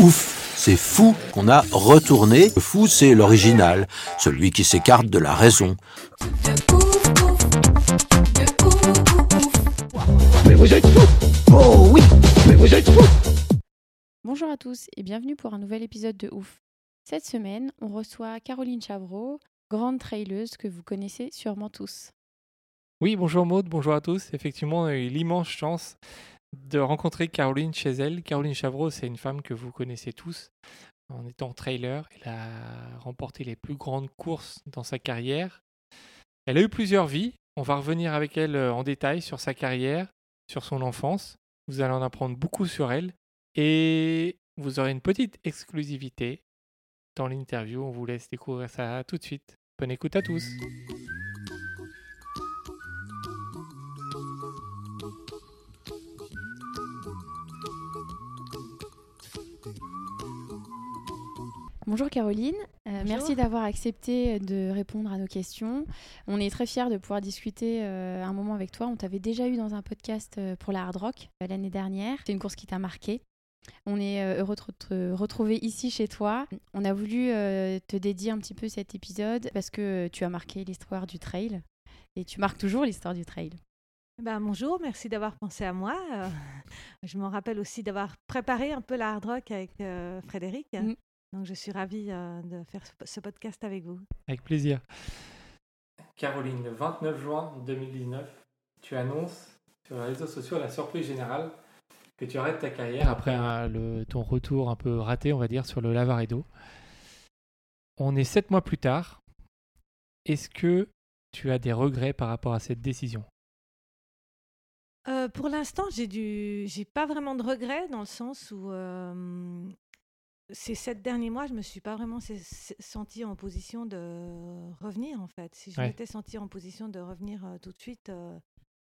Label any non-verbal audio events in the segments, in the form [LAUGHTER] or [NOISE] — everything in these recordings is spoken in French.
Ouf, c'est fou qu'on a retourné. Le fou, c'est l'original, celui qui s'écarte de la raison. Mais vous êtes fous Oh oui Mais vous êtes fous Bonjour à tous et bienvenue pour un nouvel épisode de Ouf. Cette semaine, on reçoit Caroline Chavreau, grande traileuse que vous connaissez sûrement tous. Oui, bonjour Maud, bonjour à tous. Effectivement, on a eu l'immense chance de rencontrer Caroline chez elle. Caroline Chavreau, c'est une femme que vous connaissez tous. En étant trailer, elle a remporté les plus grandes courses dans sa carrière. Elle a eu plusieurs vies. On va revenir avec elle euh, en détail sur sa carrière, sur son enfance. Vous allez en apprendre beaucoup sur elle. Et vous aurez une petite exclusivité dans l'interview. On vous laisse découvrir ça tout de suite. Bonne écoute à tous. Bonjour Caroline, Euh, merci d'avoir accepté de répondre à nos questions. On est très fiers de pouvoir discuter euh, un moment avec toi. On t'avait déjà eu dans un podcast euh, pour la Hard Rock euh, l'année dernière. C'est une course qui t'a marqué. On est heureux de te retrouver ici chez toi. On a voulu te dédier un petit peu cet épisode parce que tu as marqué l'histoire du trail et tu marques toujours l'histoire du trail. Ben, bonjour, merci d'avoir pensé à moi. Euh, [LAUGHS] je m'en rappelle aussi d'avoir préparé un peu la hard rock avec euh, Frédéric. Mm. Donc je suis ravie euh, de faire ce, podcast avec vous. Avec plaisir. Caroline, le 29 juin 2019, tu annonces sur les réseaux sociaux la surprise générale que tu arrêtes ta carrière après un- le- ton retour un peu raté, on va dire, sur le Lavaredo. On est sept mois plus tard. Est-ce que tu as des regrets par rapport à cette décision? Euh, pour l'instant, j'ai du, j'ai pas vraiment de regrets dans le sens où euh, ces sept derniers mois, je me suis pas vraiment se- se- sentie en position de revenir en fait. Si je Ouais. m'étais sentie en position de revenir euh, tout de suite, euh,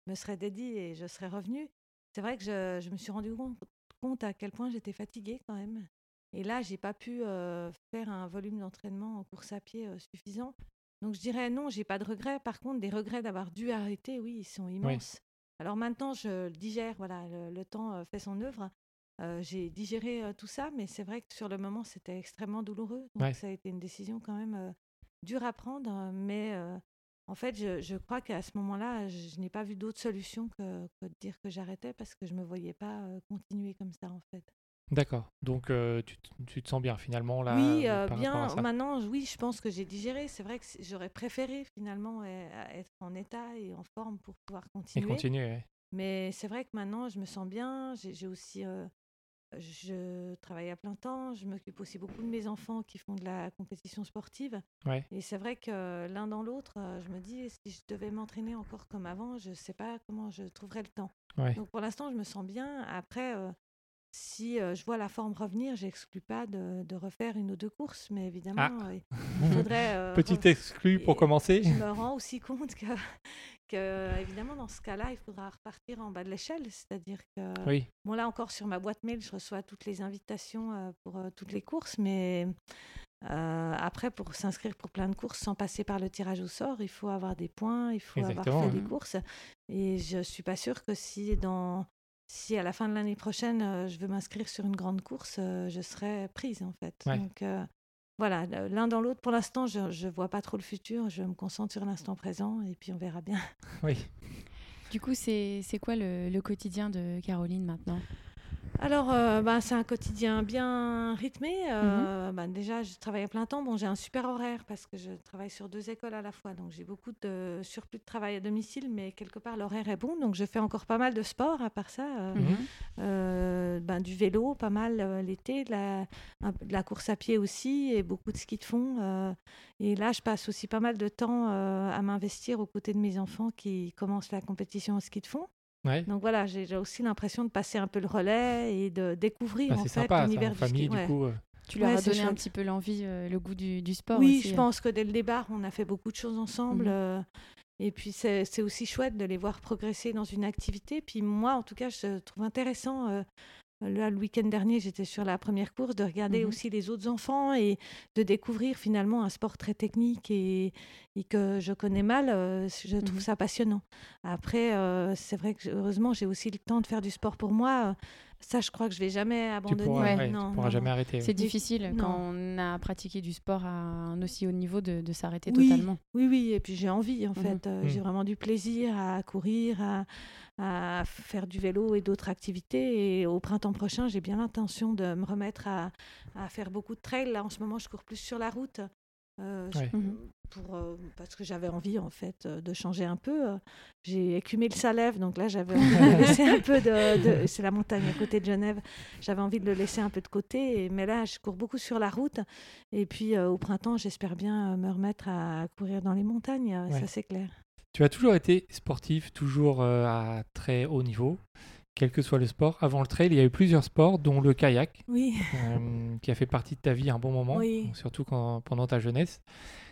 je me serais dédiée et je serais revenue. C'est vrai que je, je me suis rendu compte, compte à quel point j'étais fatiguée quand même. Et là, j'ai pas pu euh, faire un volume d'entraînement en course à pied suffisant. Donc je dirais non, j'ai pas de regrets. Par contre, des regrets d'avoir dû arrêter, oui, ils sont immenses. Alors maintenant, je le digère, voilà, le, le temps fait son œuvre. Euh, j'ai digéré euh, tout ça, mais c'est vrai que sur le moment, c'était extrêmement douloureux. Donc Ouais. ça a été une décision quand même euh, dure à prendre, mais en fait, je, je crois qu'à ce moment-là, je, je n'ai pas vu d'autre solution que, que de dire que j'arrêtais parce que je me voyais pas continuer comme ça, en fait. D'accord. Donc tu, te- tu te sens bien finalement là oui, euh, par bien. à ça? Maintenant, oui, je pense que j'ai digéré. C'est vrai que j'aurais préféré finalement euh, être en état et en forme pour pouvoir Et continuer. continuer, ouais. Mais c'est vrai que maintenant, je me sens bien. J'ai j'ai aussi. euh, je travaille à plein temps. Je m'occupe aussi beaucoup de mes enfants qui font de la compétition sportive. Ouais. Et c'est vrai que l'un dans l'autre, euh, je me dis, si je devais m'entraîner encore comme avant, je ne sais pas comment je trouverais le temps. Ouais. Donc pour l'instant, je me sens bien. Après, euh, si euh, je vois la forme revenir, j'exclus pas de, de refaire une ou deux courses. Mais évidemment, euh, [LAUGHS] il faudrait. euh, Petit exclu pour commencer. je me rends aussi compte que, que, évidemment, dans ce cas-là, il faudra repartir en bas de l'échelle. C'est-à-dire que, Oui, bon, là encore, sur ma boîte mail, je reçois toutes les invitations pour toutes les courses, mais après, pour s'inscrire pour plein de courses sans passer par le tirage au sort, il faut avoir des points, il faut Exactement, avoir fait des courses. Et je suis pas sûre que si dans si à la fin de l'année prochaine, euh, je veux m'inscrire sur une grande course, euh, je serai prise en fait. Ouais. Donc euh, voilà, l'un dans l'autre. Pour l'instant, je ne vois pas trop le futur. Je me concentre sur l'instant présent et puis on verra bien. oui. Du coup, c'est c'est quoi le, le quotidien de Caroline maintenant? Alors, euh, bah, c'est un quotidien bien rythmé. Euh, bah, déjà, je travaille à plein temps. Bon, j'ai un super horaire parce que je travaille sur deux écoles à la fois. Donc, j'ai beaucoup de surplus de travail à domicile, mais quelque part, l'horaire est bon. Donc, je fais encore pas mal de sport à part ça. euh, Mhm. euh, ben, du vélo, pas mal euh, l'été, de la, de la course à pied aussi et beaucoup de ski de fond. euh, et là, je passe aussi pas mal de temps à m'investir aux côtés de mes enfants qui commencent la compétition au ski de fond. Ouais. Donc voilà, j'ai aussi l'impression de passer un peu le relais et de découvrir Bah, en fait l'univers du famille, ski. du ouais. coup. euh, Tu leur Ouais, as donné un petit peu l'envie, euh, le goût du, du sport Oui, aussi. je hein. pense que dès le départ, on a fait beaucoup de choses ensemble. Mhm. euh, et puis, c'est c'est aussi chouette de les voir progresser dans une activité. Puis moi, en tout cas, je trouve intéressant. Là, le week-end dernier, j'étais sur la première course, de regarder Mhm. aussi les autres enfants et de découvrir finalement un sport très technique et, et que je connais mal. euh, je trouve Mhm. ça passionnant. Après, euh, c'est vrai que heureusement, j'ai aussi le temps de faire du sport pour moi. Ça, je crois que je vais jamais tu abandonner. pourras, Ouais. ouais, tu pourras non, jamais non. arrêter. ouais. C'est difficile non. quand on a pratiqué du sport à un aussi haut niveau de, de s'arrêter Oui, totalement. Oui, oui, et puis j'ai envie en Mhm. fait. Euh, J'ai vraiment du plaisir à courir, à, à faire du vélo et d'autres activités. Et au printemps prochain, j'ai bien l'intention de me remettre à, à faire beaucoup de trail. Là, en ce moment, je cours plus sur la route. euh, Ouais. Mhm. pour, euh, parce que j'avais envie en fait euh, de changer un peu. J'ai écumé le Salève, donc là j'avais envie de le [LAUGHS] laisser un peu de, de- c'est la montagne à côté de Genève. J'avais envie de le laisser un peu de côté, et- mais là je cours beaucoup sur la route. Et puis euh, au printemps, j'espère bien me remettre à courir dans les montagnes, Ouais. ça c'est clair. Tu as toujours été sportif, toujours euh, à très haut niveau, quel que soit le sport. Avant le trail, il y a eu plusieurs sports, dont le kayak, Oui, euh, qui a fait partie de ta vie un bon moment, Oui. surtout quand, pendant ta jeunesse.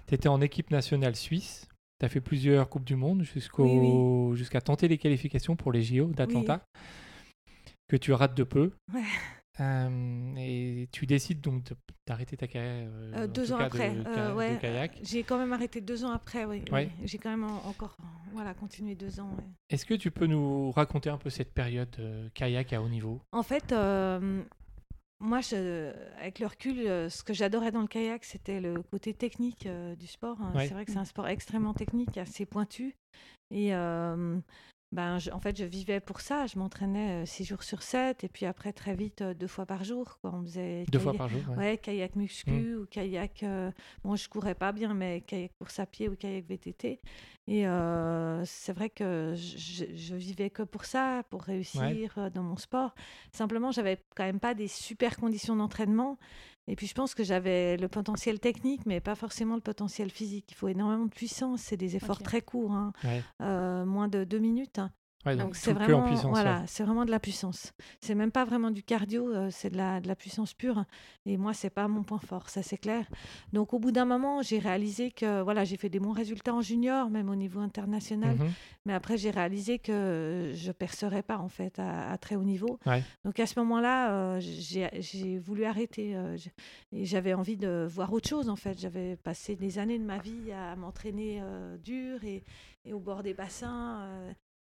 Tu étais en équipe nationale suisse. Tu as fait plusieurs Coupes du Monde jusqu'à tenter les qualifications pour les JO d'Atlanta, que tu rates de peu. Ouais. Euh, et tu décides donc d'arrêter ta carrière euh, Euh, deux ans après. de, kayak. J'ai quand même arrêté deux ans après, oui. Ouais. J'ai quand même en- encore voilà, continué deux ans. ouais. Est-ce que tu peux nous raconter un peu cette période kayak à haut niveau? En fait, moi, je- avec le recul, ce que j'adorais dans le kayak, c'était le côté technique du sport. C'est vrai que c'est un sport extrêmement technique, assez pointu. Et ben, je- en fait, je vivais pour ça. Je m'entraînais euh, six jours sur sept, et puis après, très vite, euh, deux fois par jour. Quoi. On faisait Deux fois kayak- par jour ouais. Ouais, kayak muscu ou kayak. euh, bon, je courais pas bien, mais kayak course à pied ou kayak VTT. Et euh, c'est vrai que je, vivais que pour ça, pour réussir euh, dans mon sport. Simplement, j'avais quand même pas des super conditions d'entraînement. Et puis, je pense que j'avais le potentiel technique, mais pas forcément le potentiel physique. Il faut énormément de puissance. C'est des efforts très courts, hein, Ouais. euh, moins de deux minutes. hein. Ouais, Donc c'est vraiment, voilà, ouais. c'est vraiment de la puissance. C'est même pas vraiment du cardio, euh, c'est de la, de la puissance pure. Et moi, c'est pas mon point fort, ça c'est clair. Donc au bout d'un moment, j'ai réalisé que voilà, j'ai fait des bons résultats en junior, même au niveau international. Mhm. Mais après, j'ai réalisé que je percerais pas en fait à, à très haut niveau. Ouais. Donc à ce moment-là, euh, j'ai voulu arrêter. euh, et j'avais envie de voir autre chose en fait. J'avais passé des années de ma vie à m'entraîner dur et, et au bord des bassins.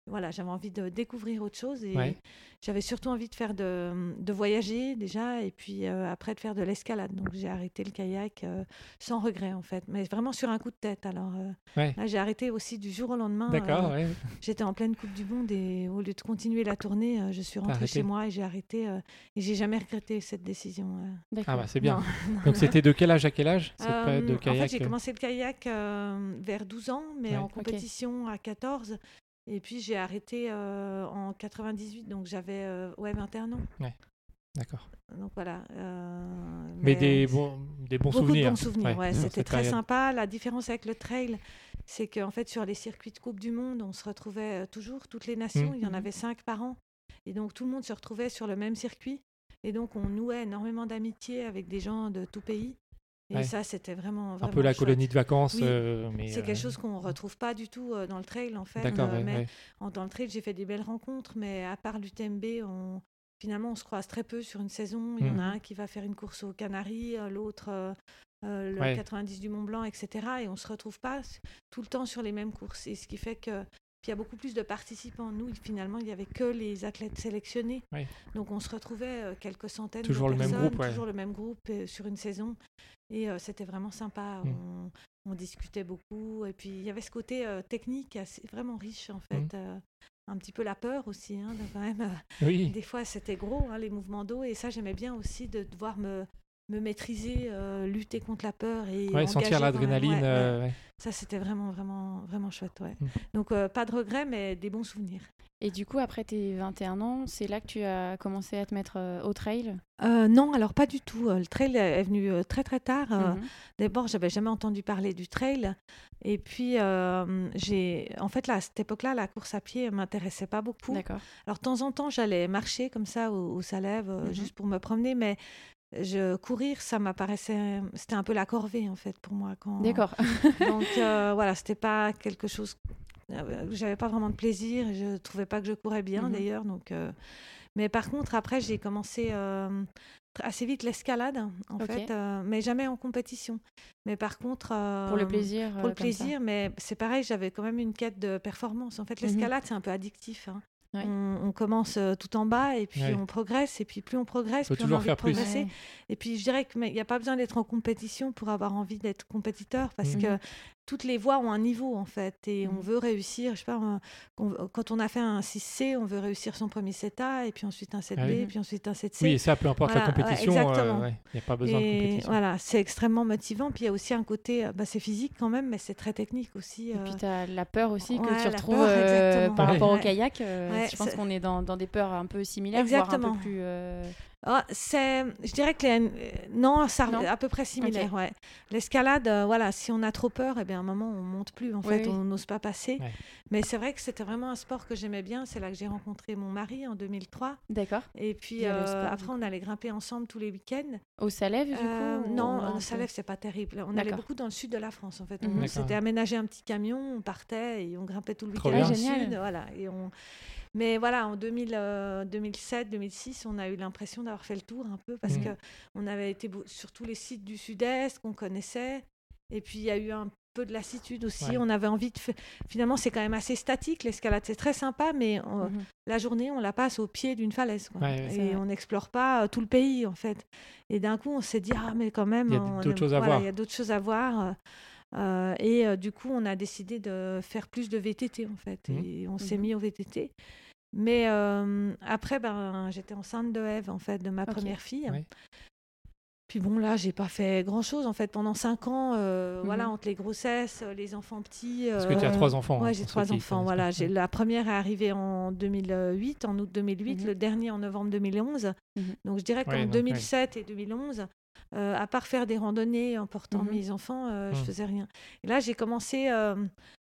Voilà, j'avais envie de découvrir autre chose et Ouais. j'avais surtout envie de faire de, de voyager déjà et puis euh, après de faire de l'escalade. Donc j'ai arrêté le kayak euh, sans regret en fait, mais vraiment sur un coup de tête. Alors euh, Ouais. là, j'ai arrêté aussi du jour au lendemain. D'accord, euh, ouais. J'étais en pleine Coupe du Monde et au lieu de continuer la tournée, euh, je suis rentrée arrêté. chez moi et j'ai arrêté. euh, et j'ai jamais regretté cette décision. euh. Ah bah c'est bien. [LAUGHS] Non. Donc c'était de quel âge à quel âge cette Euh, période de en fait, j'ai commencé le kayak euh, vers 12 ans, mais Ouais. en compétition à 14. Et puis j'ai arrêté euh, en 98, donc j'avais euh, ouais, 21 ans. D'accord. Donc voilà. euh, Mais, des bons, des bons beaucoup souvenirs. de bons souvenirs. ouais, C'était très période. sympa. La différence avec le trail, c'est qu'en fait, sur les circuits de Coupe du Monde, on se retrouvait euh, toujours, toutes les nations. Mm. Il y en avait cinq par an. Et donc, tout le monde se retrouvait sur le même circuit. Et donc, on nouait énormément d'amitié avec des gens de tout pays. Et Ouais. ça, c'était vraiment, Un peu la chouette. colonie de vacances. Oui, euh, C'est euh, quelque chose qu'on retrouve pas du tout euh, dans le trail, en fait. D'accord, euh, ouais, mais ouais. en- dans le trail, j'ai fait des belles rencontres, mais à part l'UTMB, on... finalement, on se croise très peu sur une saison. Il y en a Mhm. un qui va faire une course aux Canaries, euh, l'autre euh, euh, le Ouais. 90 du Mont Blanc, etc. Et on se retrouve pas tout le temps sur les mêmes courses. Et ce qui fait que il y a beaucoup plus de participants. Nous, finalement, il y avait que les athlètes sélectionnés. Donc on se retrouvait euh, quelques centaines Toujours de le même personnes, groupe, ouais. toujours le même groupe euh, sur une saison. Et euh, c'était vraiment sympa. Mm. On, on discutait beaucoup. Et puis il y avait ce côté euh, technique assez, vraiment riche, en fait. Mm. Euh, un petit peu la peur aussi, hein, de quand même. [LAUGHS] euh, Oui, des fois, c'était gros, hein, les mouvements d'eau. Et ça, j'aimais bien aussi de devoir me, me maîtriser, lutter contre la peur et ouais, sentir l'adrénaline. Ouais, ouais. euh. Ça, c'était vraiment, vraiment, vraiment chouette. Ouais. Mm. Donc, pas de regrets, mais des bons souvenirs. Et du coup, après tes 21 ans, c'est là que tu as commencé à te mettre euh, au trail? Euh, non, alors pas du tout. Euh, Le trail est venu euh, très très tard. Euh, Mhm. D'abord, j'avais jamais entendu parler du trail. Et puis, j'ai, en fait, là, à cette époque-là, la course à pied m'intéressait pas beaucoup. D'accord. Alors, de temps en temps, j'allais marcher comme ça au, au Salève, Mhm. juste pour me promener, mais je, courir, ça m'apparaissait, c'était un peu la corvée, en fait, pour moi. Quand... D'accord. [LAUGHS] Donc, euh, voilà, c'était pas quelque chose. Euh, J'avais pas vraiment de plaisir. Je trouvais pas que je courais bien, Mhm. d'ailleurs. Donc, euh, Mais par contre, après, j'ai commencé euh, assez vite l'escalade, en fait, euh, mais jamais en compétition. Mais par contre. Pour le plaisir. pour le ça. plaisir, mais c'est pareil, j'avais quand même une quête de performance. En fait, Mhm. l'escalade, c'est un peu addictif. hein. Ouais. On, on commence tout en bas et puis Ouais. on progresse. Et puis plus on progresse, plus on a toujours envie faire de plus. progresser. Ouais. Et puis je dirais qu'il n'y a pas besoin d'être en compétition pour avoir envie d'être compétiteur parce Mhm. que toutes les voies ont un niveau en fait et on Mhm. veut réussir. Je sais pas, on- quand on a fait un 6C, on veut réussir son premier 7A et puis ensuite un 7B Ah oui. et puis ensuite un 7C. Oui, et ça, peu importe Voilà, la ouais, compétition, il exactement. n'y a pas besoin de compétition. voilà, c'est extrêmement motivant. Puis il y a aussi un côté, euh, bah, c'est physique quand même, mais c'est très technique aussi. Et euh. puis tu as la peur aussi que Ouais, tu retrouves peur, euh, exactement. par Ouais. rapport au kayak. euh, Ouais, je pense qu'on est dans, dans des peurs un peu similaires, voire un Exactement. peu plus. Ah, c'est, je dirais que les, euh, non, ça Non à peu près similaire. Ouais. L'escalade, euh, voilà, si on a trop peur, eh bien à un moment on monte plus. En Oui, fait, oui. on n'ose pas passer. Ouais. Mais c'est vrai que c'était vraiment un sport que j'aimais bien. C'est là que j'ai rencontré mon mari en 2003. D'accord. Et puis euh, sport, après, on allait grimper ensemble tous les week-ends. Au Salève, du coup ou non, peu Salève, c'est pas terrible. On allait beaucoup dans le sud de la France, en fait. Mhm. On s'était aménagé un petit camion, on partait et on grimpait tout le Trop week-end Ah, sud. Voilà, et on... Mais voilà, en 2000, euh, 2007, 2006, on a eu l'impression d'avoir fait le tour un peu parce Mhm. que on avait été sur tous les sites du sud-est qu'on connaissait. Et puis, il y a eu un peu de lassitude aussi. Ouais. On avait envie de. Finalement, c'est quand même assez statique, l'escalade. C'est très sympa, mais on- Mhm. la journée, on la passe au pied d'une falaise. quoi. Ouais, et vrai. on n'explore pas euh, tout le pays, en fait. Et d'un coup, on s'est dit, ah, mais quand même, Il y a d'autres choses à voilà, voir. Il y a d'autres choses à voir. euh, euh, et euh, du coup, on a décidé de faire plus de VTT, en fait. Mhm. Et on s'est Mhm. mis au VTT. Mais euh, après, ben, j'étais enceinte de Eve, en fait, de ma première fille. Puis bon, là, j'ai pas fait grand-chose, en fait, pendant cinq ans. euh, Mhm. Voilà, entre les grossesses, euh, les enfants petits. Parce que tu as trois enfants. hein, Ouais, pour j'ai trois enfants. Voilà, j'ai la première est arrivée en 2008, en août 2008, Mhm. le dernier en novembre 2011. Mhm. Donc je dirais qu'en Ouais, donc, ouais. 2007 et 2011, euh, à part faire des randonnées en portant mes enfants, je faisais rien. Et là, j'ai commencé.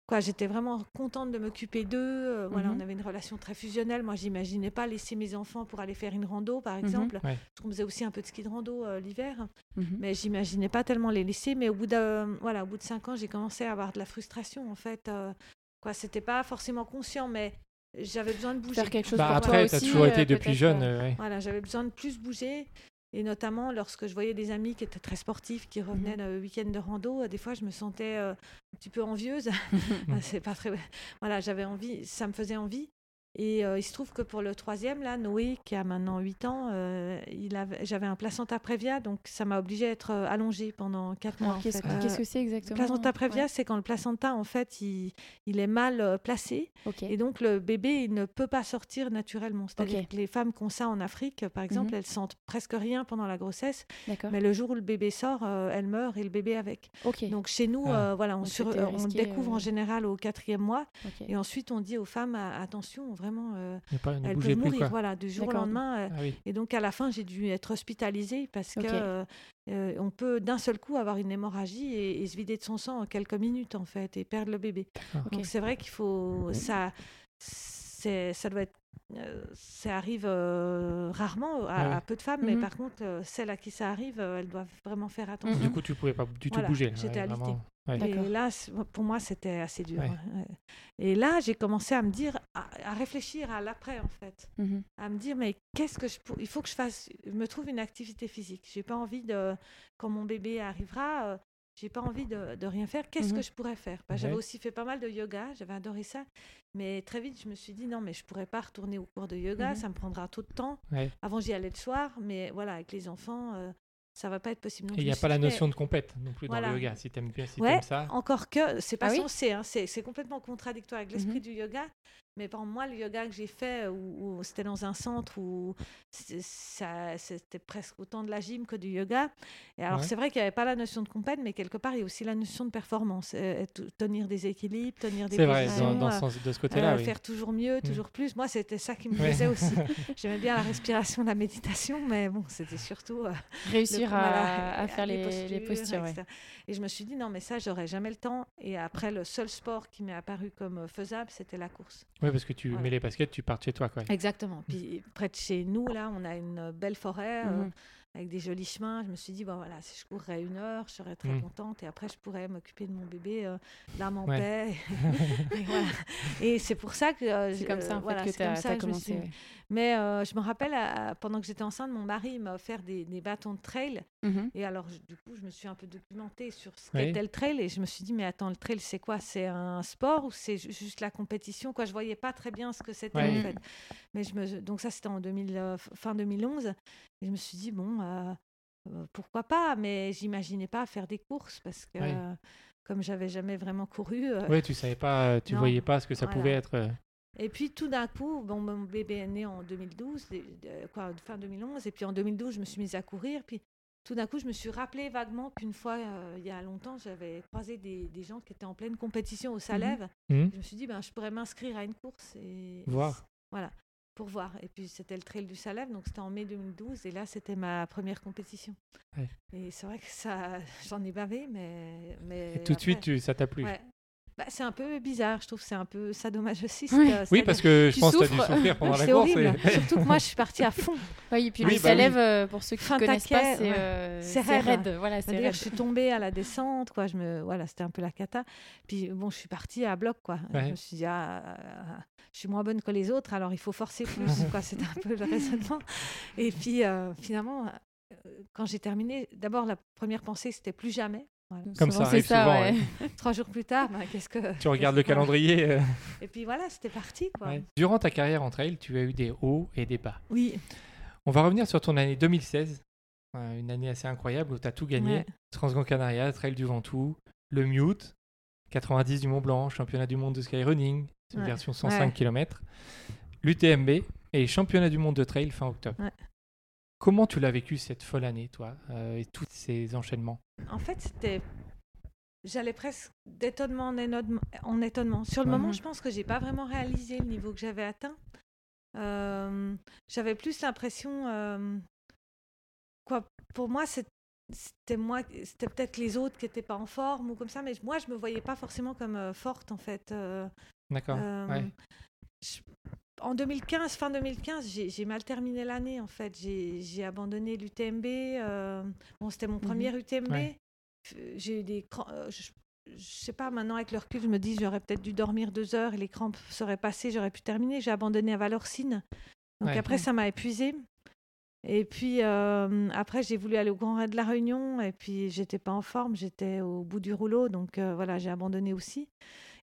Euh, Quoi, j'étais vraiment contente de m'occuper d'eux. euh, Voilà, Mhm. on avait une relation très fusionnelle. Moi, j'imaginais pas laisser mes enfants pour aller faire une rando, par Mhm. exemple. Ouais. Parce qu'on faisait aussi un peu de ski de rando euh, l'hiver Mhm. mais j'imaginais pas tellement les laisser. Mais au bout de, voilà, au bout de cinq ans, j'ai commencé à avoir de la frustration. En fait, euh, quoi, c'était pas forcément conscient, mais j'avais besoin de bouger. Faire quelque chose Bah, pour toi après, tu as aussi, toujours euh, été depuis jeune. euh, euh, ouais. Voilà, j'avais besoin de plus bouger. Et notamment lorsque je voyais des amis qui étaient très sportifs, qui revenaient Mhm. le week-end de rando, euh, des fois je me sentais euh, un petit peu envieuse. [LAUGHS] [LAUGHS] C'est pas très. Voilà, j'avais envie, ça me faisait envie. Et euh, il se trouve que pour le troisième, là, Noé, qui a maintenant 8 ans, euh, j'avais un placenta prévia, donc ça m'a obligée à être euh, allongée pendant 4 mois. Qu'est-ce que c'est exactement? Placenta prévia, Ouais. c'est quand le placenta, en fait, il, il est mal placé. Et donc, le bébé, il ne peut pas sortir naturellement. C'est-à-dire que les femmes qui ont ça en Afrique, par exemple, Mhm. elles sentent presque rien pendant la grossesse. Mais le jour où le bébé sort, euh, elles meurent et le bébé avec. Donc, chez nous, Ah. euh, voilà, on, sur- on découvre euh. en général au quatrième mois. Et ensuite, on dit aux femmes, ah, attention, vraiment, euh, Ne, pas, elles peuvent mourir. Quoi. Voilà, du jour au lendemain. euh, Ah oui. et donc, à la fin, j'ai dû être hospitalisée parce Ok. que euh, euh, on peut d'un seul coup avoir une hémorragie et, et se vider de son sang en quelques minutes, en fait, et perdre le bébé. Ok. Donc, c'est vrai qu'il faut. Ça, ça doit être. Euh, ça arrive euh, rarement à, Ah oui. à peu de femmes, mais Mhm. par contre, euh, celles à qui ça arrive, euh, elles doivent vraiment faire attention. Du coup, tu pouvais pas du tout Voilà, bouger. j'étais ouais, alitée. Ouais. Et là, pour moi, c'était assez dur. Ouais. Et là, j'ai commencé à me dire, à, à réfléchir à l'après, en fait. Mhm. À me dire, mais qu'est-ce que je pour... Il faut que je fasse, je me trouve une activité physique. J'ai pas envie de, quand mon bébé arrivera, euh, j'ai pas envie de, de rien faire. Qu'est-ce Mhm. que je pourrais faire? Bah, J'avais aussi fait pas mal de yoga, j'avais adoré ça. Mais très vite, je me suis dit, non, mais je pourrais pas retourner au cours de yoga, Mhm. ça me prendra trop de temps. Ouais. Avant, j'y allais le soir, mais voilà, avec les enfants, euh, ça va pas être possible. Il n'y a pas la notion de compète non plus dans le yoga. Si tu aimes bien, si Ouais, t'aimes ça. encore que c'est pas Ah oui? censé, hein, c'est complètement contradictoire avec l'esprit Mhm. du yoga, Mais pour moi, le yoga que j'ai fait, où, où c'était dans un centre où c'était presque autant de la gym que du yoga. Et alors, Ouais. c'est vrai qu'il n'y avait pas la notion de compète, mais quelque part, il y a aussi la notion de performance. Euh, tenir des équilibres, tenir des C'est vrai, positions. dans, dans euh, ce sens- de ce côté-là, euh, oui. faire toujours mieux, Mm. toujours plus. Moi, c'était ça qui me Ouais. plaisait aussi. [LAUGHS] J'aimais bien la respiration, la méditation, mais bon, c'était surtout euh, Réussir à, faire les, les postures. ouais. Et je me suis dit, non, mais ça, j'aurais jamais le temps. Et après, le seul sport qui m'est apparu comme faisable, c'était la course. Oui, parce que tu Voilà. mets les baskets, tu pars de chez toi, quoi. Exactement. Puis près de chez nous, là, on a une belle forêt. euh, Mhm. Avec des jolis chemins, je me suis dit, bon voilà, si je courrais une heure, je serais très Mm. contente et après je pourrais m'occuper de mon bébé, euh, l'âme en Ouais. paix. [LAUGHS] et, voilà. Et c'est pour ça que euh, C'est comme ça en fait voilà, que tu comme as, je commencé. suis-. Mais euh, je me rappelle, à- pendant que j'étais enceinte, mon mari m'a offert des, des bâtons de trail. Mhm. Et alors, je- du coup, je me suis un peu documentée sur ce Oui. qu'était le trail. Et je me suis dit, mais attends, le trail, c'est quoi? C'est un sport ou c'est ju- juste la compétition? Quoi Je voyais pas très bien ce que c'était Ouais. en fait. Mais je me, donc ça, c'était en 2000, euh, f- fin 2011. Et je me suis dit, bon, euh, euh, pourquoi pas Mais j'imaginais pas faire des courses parce que, comme j'avais jamais vraiment couru, Oui, tu savais pas, tu Non. voyais pas ce que ça Voilà. pouvait être. Et puis tout d'un coup, bon, mon bébé est né en 2012, des- de- quoi, fin 2011, et puis en 2012, je me suis mise à courir. Puis tout d'un coup, je me suis rappelé vaguement qu'une fois, euh, il y a longtemps, j'avais croisé des, des gens qui étaient en pleine compétition au Salève. Mhm. Je me suis dit, ben, je pourrais m'inscrire à une course et Voir. Voilà, pour voir. Et puis c'était le trail du Salève, donc c'était en mai 2012, et là, c'était ma première compétition. Ouais. Et c'est vrai que ça, [LAUGHS] j'en ai bavé, mais, mais Et tout de suite, tu- ça t'a plu. Ouais. Bah, c'est un peu bizarre, je trouve, c'est un peu sadomasochiste. Oui. euh, Oui, parce que je tu pense que tu as dû souffres. souffrir pendant la c'est course. horrible. et- Surtout que moi, je suis partie à fond. [LAUGHS] Oui, et puis Oui, le bah oui. euh, pour ceux qui ne connaissent pas, c'est ouais. euh, raide. raide. Voilà, c'est C'est-à-dire, raide. je suis tombée à la descente, quoi. Je me, voilà, c'était un peu la cata. Puis bon, je suis partie à bloc, quoi. Ouais. Je me suis dit, ah, je suis moins bonne que les autres, alors il faut forcer plus, [LAUGHS] quoi. C'était un peu le raisonnement. Et puis euh, finalement, quand j'ai terminé, d'abord la première pensée, c'était plus jamais. Voilà. Comme Souvent, ça arrive souvent, ouais. [LAUGHS] Trois jours plus tard, bah, qu'est-ce que Tu regardes le calendrier. euh, Et puis voilà, c'était parti, quoi. ouais. Durant ta carrière en trail, tu as eu des hauts et des bas. Oui. On va revenir sur ton année 2016, euh, une année assez incroyable où tu as tout gagné. Ouais. Transgran Canaria, Trail du Ventoux, le Mute, 90 du Mont Blanc, championnat du monde de skyrunning, c'est une Ouais. version 105 Ouais. km, l'UTMB et championnat du monde de trail fin octobre. Ouais. Comment tu l'as vécu cette folle année, toi, euh, et tous ces enchaînements? En fait, c'était. J'allais presque d'étonnement en, étonnement- en étonnement. Sur le moment, Mhm. je pense que j'ai pas vraiment réalisé le niveau que j'avais atteint. Euh, j'avais plus l'impression. euh, quoi, pour moi, c'était moi, c'était peut-être les autres qui n'étaient pas en forme ou comme ça, mais moi, je me voyais pas forcément comme forte en fait. D'accord. ouais. je- en 2015, fin 2015, j'ai mal terminé l'année en fait. J'ai abandonné l'UTMB. euh, bon, c'était mon premier UTMB. Ouais. Euh, J'ai eu des crampes. euh, je, je sais pas, maintenant avec le recul, je me dis j'aurais peut-être dû dormir deux heures et les crampes seraient passées, j'aurais pu terminer. J'ai abandonné à Valorcine. Donc Ouais. après, ça m'a épuisée. Et puis euh, après, j'ai voulu aller au Grand Raid de la Réunion et puis j'étais pas en forme, j'étais au bout du rouleau, donc euh, voilà, j'ai abandonné aussi.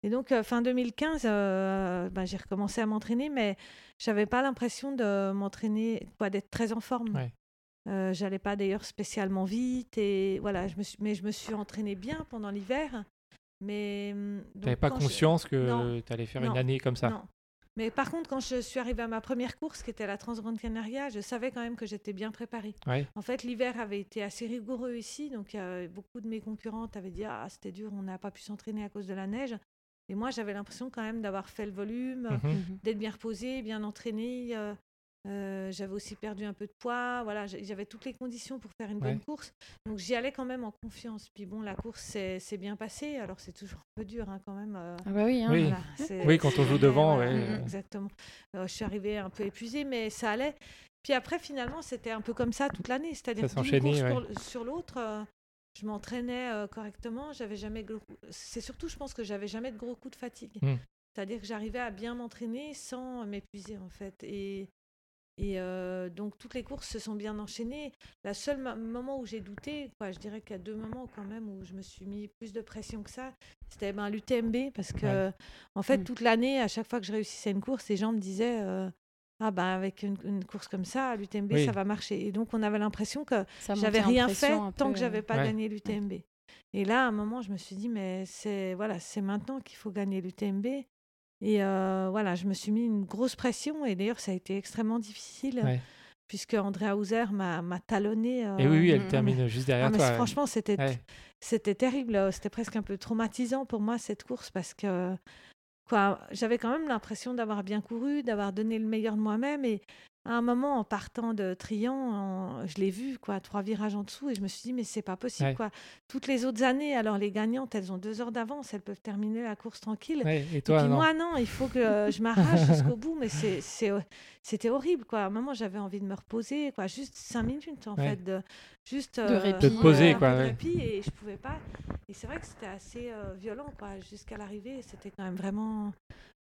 Et donc euh, fin 2015, euh, ben, j'ai recommencé à m'entraîner, mais j'avais pas l'impression de m'entraîner, d'être très en forme. Ouais. Euh, J'allais pas d'ailleurs spécialement vite et voilà, je me suis, mais je me suis entraînée bien pendant l'hiver. Mais hum, n'avais pas je- conscience que tu allais faire Non. une année comme ça? Non. Mais par contre, quand je suis arrivée à ma première course, qui était la Transgrande Canaria, je savais quand même que j'étais bien préparée. Ouais. En fait, l'hiver avait été assez rigoureux ici, donc euh, beaucoup de mes concurrentes avaient dit ah c'était dur, on n'a pas pu s'entraîner à cause de la neige. Et moi, j'avais l'impression quand même d'avoir fait le volume, Mhm. Mhm. d'être bien reposée, bien entraînée. euh, euh, j'avais aussi perdu un peu de poids. Voilà, j'avais toutes les conditions pour faire une bonne course. Donc j'y allais quand même en confiance. Puis bon, la course s'est bien passée. Alors c'est toujours un peu dur hein, quand même. euh, Ah bah oui, hein. Oui. voilà, c'est- Oui, quand on joue devant, voilà, ouais. Exactement. Je suis arrivée un peu épuisée, mais ça allait. Puis après, finalement, c'était un peu comme ça toute l'année. C'est-à-dire Ça que d'une s'enchaînait, course ouais. pour- sur l'autre, euh, je m'entraînais euh, correctement. J'avais jamais. gros- C'est surtout, je pense que j'avais jamais de gros coups de fatigue. Mm. C'est-à-dire que j'arrivais à bien m'entraîner sans m'épuiser en fait. Et, et euh, donc toutes les courses se sont bien enchaînées. La seule mo- moment où j'ai douté, quoi, je dirais qu'il y a deux moments quand même où je me suis mis plus de pression que ça, c'était ben, l'UTMB parce que Ouais. en fait Mm. toute l'année, à chaque fois que je réussissais une course, les gens me disaient euh, ah ben avec une, une course comme ça, l'UTMB Oui. ça va marcher. Et donc on avait l'impression que j'avais rien fait tant que j'avais pas Ouais. gagné l'UTMB. Et là, à un moment, je me suis dit, mais c'est voilà, c'est maintenant qu'il faut gagner l'UTMB. Et euh, voilà, je me suis mis une grosse pression. Et d'ailleurs, ça a été extrêmement difficile. Ouais. Puisque Andrea Hauser m'a talonné. Et oui, oui, elle termine juste Ah, derrière mais toi. c'est- franchement, c'était Ouais. c'était terrible. euh, C'était presque un peu traumatisant pour moi cette course parce que j'avais quand même l'impression d'avoir bien couru, d'avoir donné le meilleur de moi-même. Et à un moment, en partant de Trian, en- je l'ai vu, quoi, trois virages en dessous, et je me suis dit, mais c'est pas possible, Ouais. quoi. Toutes les autres années, alors les gagnantes, elles ont deux heures d'avance, elles peuvent terminer la course tranquille. Ouais, Et Et toi, puis non. moi, non, il faut que euh, je m'arrache jusqu'au bout, mais c'est, c'est, euh, c'était horrible, quoi. À un moment, j'avais envie de me reposer, quoi, juste cinq minutes, en Ouais. fait, de, juste... De répit. De te poser, quoi, de répit, et je pouvais pas. Et c'est vrai que c'était assez euh, violent, quoi, jusqu'à l'arrivée, c'était quand même vraiment,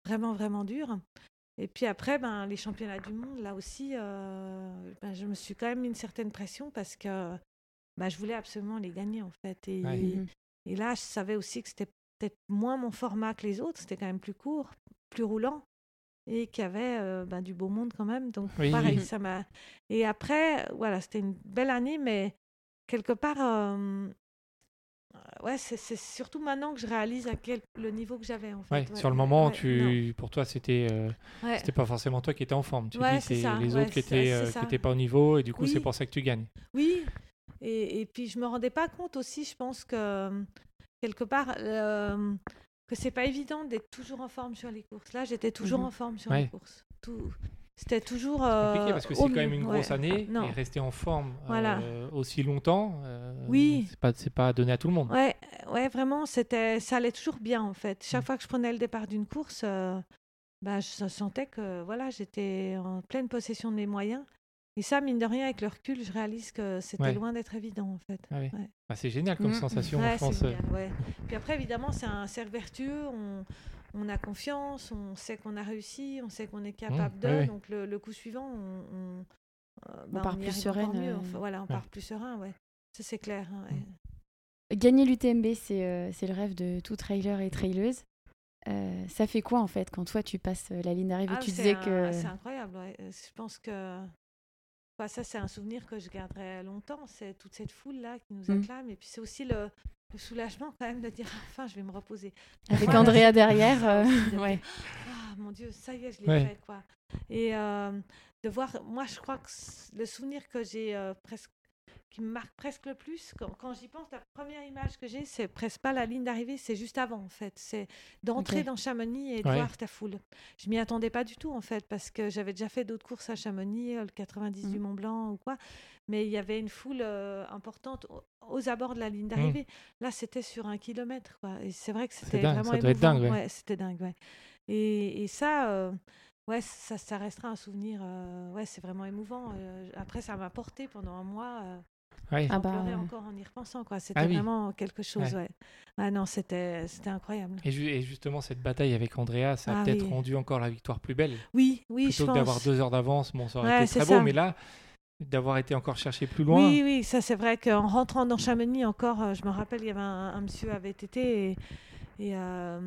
vraiment, vraiment dur. Et puis après, ben, les championnats du monde, là aussi, euh, ben, je me suis quand même mis une certaine pression parce que ben, je voulais absolument les gagner, en fait. Et, Ouais. Mhm. et là, je savais aussi que c'était peut-être moins mon format que les autres. C'était quand même plus court, plus roulant. Et qu'il y avait euh, ben, du beau monde quand même. Donc, Oui, pareil, [LAUGHS] ça m'a. Et après, voilà, c'était une belle année, mais quelque part. euh, Ouais, c'est surtout maintenant que je réalise à quel le niveau que j'avais en fait. Ouais, Ouais, sur le moment, ouais, tu, pour toi, c'était, euh, c'était pas forcément toi qui étais en forme. Tu dis, c'est les autres qui étaient, euh, qui étaient pas au niveau, et du coup, c'est pour ça que tu gagnes. Oui, et, et puis je me rendais pas compte aussi, je pense que euh, quelque part, euh, que c'est pas évident d'être toujours en forme sur les courses. Là, j'étais toujours Mhm. en forme sur les courses. Tout, c'était toujours. compliqué euh, parce que c'est quand même une ouais. grosse année Non. et rester en forme Voilà. euh, aussi longtemps, euh, Oui. c'est pas pas donné à tout le monde. Ouais, ouais, vraiment, c'était, ça allait toujours bien en fait. Chaque Mm. fois que je prenais le départ d'une course, euh, bah, je sentais que voilà, j'étais en pleine possession de mes moyens. Et ça, mine de rien, avec le recul, je réalise que c'était Ouais. loin d'être évident en fait. Ah oui. Ah, c'est génial comme Mm. sensation, je pense. euh. génial. Puis après, évidemment, c'est un cercle vertueux. On, on a confiance, on sait qu'on a réussi, on sait qu'on est capable Mmh, de. Donc le, le coup suivant, on, on, euh, bah, part plus mieux. euh. Enfin, voilà, on Ouais. part plus serein, ouais. Ça c'est clair. hein, Mmh. ouais. Gagner l'UTMB, c'est euh, c'est le rêve de tout trailer et traileuse. Euh, ça fait quoi en fait quand toi tu passes la ligne d'arrivée? Ah, Tu c'est disais un- que. c'est incroyable. ouais. Je pense que ça c'est un souvenir que je garderai longtemps. C'est toute cette foule là qui nous Mm. acclame. Et puis c'est aussi le, le soulagement quand même de dire enfin je vais me reposer. Avec Voilà, Andrea derrière. euh, ouais. Ah mon Dieu, ça y est, je l'ai Ouais. fait quoi. Et euh, de voir, moi je crois que le souvenir que j'ai euh, presque, qui me marque presque le plus, quand, quand j'y pense, la première image que j'ai, c'est presque pas la ligne d'arrivée, c'est juste avant en fait. C'est d'entrer dans Chamonix et de Ouais. voir ta foule. Je m'y attendais pas du tout en fait, parce que j'avais déjà fait d'autres courses à Chamonix, euh, le 90 du Mhm. Mont Blanc ou quoi. Mais il y avait une foule euh, importante au- aux abords de la Mmh. ligne d'arrivée. Là, c'était sur un kilomètre. Quoi. Et c'est vrai que c'était dingue, vraiment ça doit être dingue, ouais. Ouais, c'était dingue, ouais. Et, et ça, euh, ouais, ça, ça restera un souvenir. euh, ouais, c'est vraiment émouvant. euh, après, ça m'a porté pendant un mois. euh, Ouais. Ah bah, encore en y repensant. Quoi. C'était Ah oui. vraiment quelque chose. Ouais. Ouais. Ah non, c'était, c'était incroyable. Et, ju- et justement, cette bataille avec Andrea, ça a Ah peut-être oui. rendu encore la victoire plus belle. Oui, oui, je Plutôt que pense. d'avoir deux heures d'avance, bon, ça aurait Ouais, été très beau, ça. mais là, d'avoir été encore chercher plus loin. Oui, oui, ça c'est vrai qu'en rentrant dans Chamonix encore, euh, je me rappelle, il y avait un, monsieur avait été et, et, euh,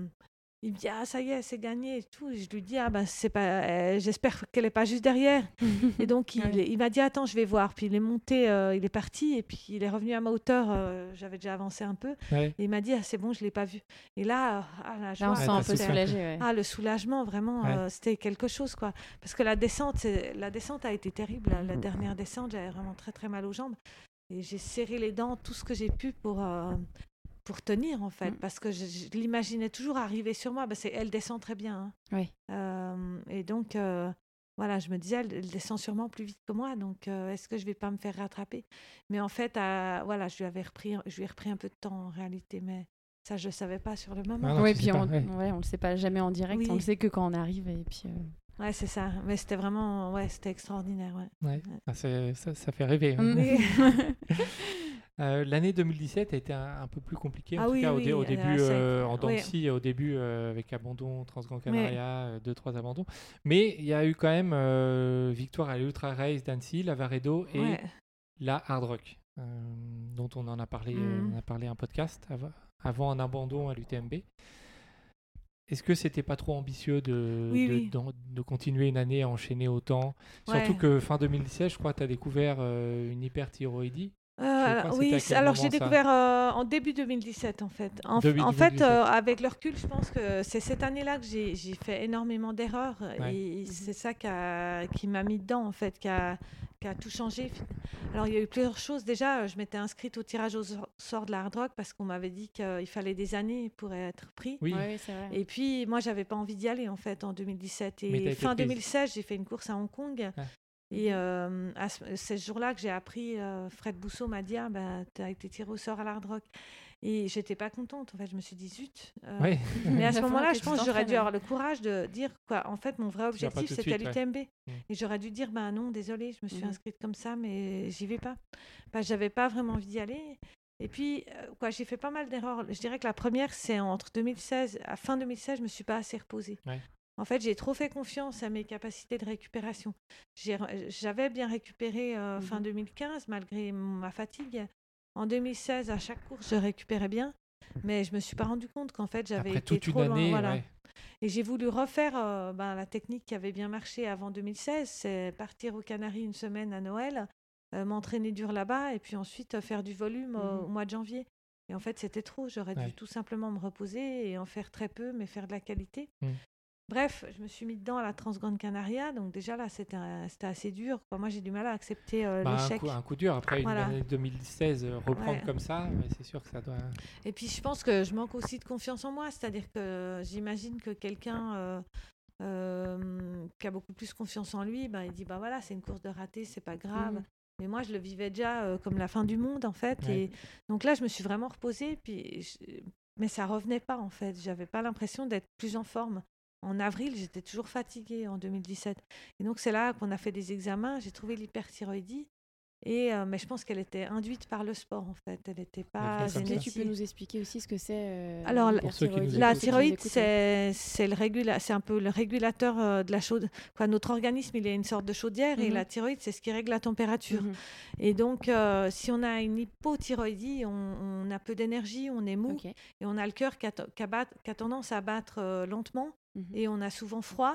il me dit ah ça y est c'est gagné et tout. Et je lui dis ah ben c'est pas, euh, j'espère qu'elle est pas juste derrière. [LAUGHS] Et donc il, Ouais. il m'a dit attends je vais voir. Puis il est monté, euh, il est parti et puis il est revenu à ma hauteur. euh, J'avais déjà avancé un peu Ouais. et il m'a dit ah c'est bon je l'ai pas vu. Et là euh, ah, la joie, Là, on sent un peu soulagé. ouais. ah, le soulagement, vraiment, c'était quelque chose, quoi. Parce que la descente, la descente a été terrible. La, la dernière descente, j'avais vraiment très, très mal aux jambes. Et j'ai serré les dents, tout ce que j'ai pu pour, pour tenir, en fait. Mm. Parce que je, je l'imaginais toujours arriver sur moi. Bah, c'est, elle descend très bien. hein. Oui. Euh, et donc, euh, voilà, je me disais, elle, elle descend sûrement plus vite que moi. Donc, euh, est-ce que je vais pas me faire rattraper? Mais en fait, euh, voilà, je lui, avais repris, je lui ai repris un peu de temps, en réalité. Mais ça, je ne savais pas sur le moment. Tu puis on, ouais. ouais, on le sait pas jamais en direct, Oui. on le sait que quand on arrive et puis. euh, Ouais, c'est ça. Mais c'était vraiment, ouais, c'était extraordinaire. Ouais. Ouais. Ah, ça, ça fait rêver. hein. [LAUGHS] [LAUGHS] Euh, L'année 2017 a été un, un peu plus compliquée, en Ah tout oui, cas au, oui, dé- au début euh, en. Dancy, au début euh, avec abandon Transgran Canaria, euh, deux trois abandons. Mais il y a eu quand même victoire à l'Ultra Race d'Annecy, la Varedo et Ouais. la Hard Rock, dont on en a parlé, Mhm. on a parlé un podcast avant, avant un abandon à l'UTMB. Est-ce que c'était pas trop ambitieux de, Oui, de, oui. d'en- de continuer une année à enchaîner autant? Surtout que fin 2016, je crois, tu as découvert euh, une hyperthyroïdie. Euh, oui, alors j'ai découvert euh, en début 2017 en fait. En, fait, 2017. euh, avec le recul, je pense que c'est cette année-là que j'ai fait énormément d'erreurs Ouais. et c'est ça qui, m'a mis dedans en fait, qui a, qui a tout changé. Alors il y a eu plusieurs choses. Déjà, je m'étais inscrite au tirage au sor- sort de la hard rock parce qu'on m'avait dit qu'il fallait des années pour être pris. Oui, Ouais, c'est vrai. Et puis, moi, j'avais pas envie d'y aller, en fait, en 2017. Mais t'as Et fin prise. 2016, j'ai fait une course à Hong Kong. Ah. Et euh, à ce, c'est ce jour-là que j'ai appris, euh, Fred Bousseau m'a dit, ah, bah, tu as été tiré au sort à l'Hard Rock. Et j'étais pas contente, en fait, je me suis dit, zut. euh, Oui. [LAUGHS] Mais à [LAUGHS] ce moment-là, je pense que j'aurais dû avoir le courage de dire, quoi, en fait, mon vrai objectif, c'était ouais. l'UTMB. Mm. Et j'aurais dû dire, bah non, désolé, je me suis Mhm. inscrite comme ça, mais j'y vais pas. Bah, j'avais pas vraiment envie d'y aller. Et puis, euh, quoi, j'ai fait pas mal d'erreurs. Je dirais que la première, c'est entre 2016, à fin 2016, je me suis pas assez reposée. Ouais. En fait, j'ai trop fait confiance à mes capacités de récupération. J'avais bien récupéré euh, fin Mhm. 2015, malgré ma fatigue. En 2016, à chaque course, je récupérais bien. Mais je me suis pas rendu compte qu'en fait, j'avais été toute une trop loin. année, voilà. ouais. Et j'ai voulu refaire euh, ben, la technique qui avait bien marché avant 2016, c'est partir aux Canaries une semaine à Noël, euh, m'entraîner dur là-bas et puis ensuite faire du volume Mhm. au mois de janvier. Et en fait, c'était trop. J'aurais Ouais. dû tout simplement me reposer et en faire très peu, mais faire de la qualité. Bref, je me suis mis dedans à la Transgrande Canaria, donc déjà là, c'était un- assez dur. quoi. Moi, j'ai du mal à accepter euh, Bah, un, l'échec. coup, un coup dur. Après Voilà. une année 2016, euh, reprendre Ouais. comme ça, c'est sûr que ça doit. Et puis je pense que je manque aussi de confiance en moi, c'est-à-dire que j'imagine que quelqu'un euh, qui a beaucoup plus confiance en lui, ben, il dit bah voilà c'est une course de raté, c'est pas grave. Mhm. Mais moi je le vivais déjà comme la fin du monde en fait. Ouais. Et donc là je me suis vraiment reposée, puis je- mais ça revenait pas en fait. J'avais pas l'impression d'être plus en forme. En avril, j'étais toujours fatiguée en 2017. Et donc c'est là qu'on a fait des examens. J'ai trouvé l'hyperthyroïdie. Et, euh, mais je pense qu'elle était induite par le sport en fait. Elle n'était pas Est-ce que tu peux nous expliquer aussi ce que c'est euh, Alors, la- l'hyperthyroïdie La thyroïde, c'est le régula- c'est un peu le régulateur euh, de la chaude. Quoi, notre organisme, il est une sorte de chaudière et Mhm. la thyroïde, c'est ce qui règle la température. Mhm. Et donc, euh, si on a une hypothyroïdie, on, on a peu d'énergie, on est mou et on a le cœur qui a, t- qui a bat- qui a tendance à battre euh, lentement Mhm. et on a souvent froid.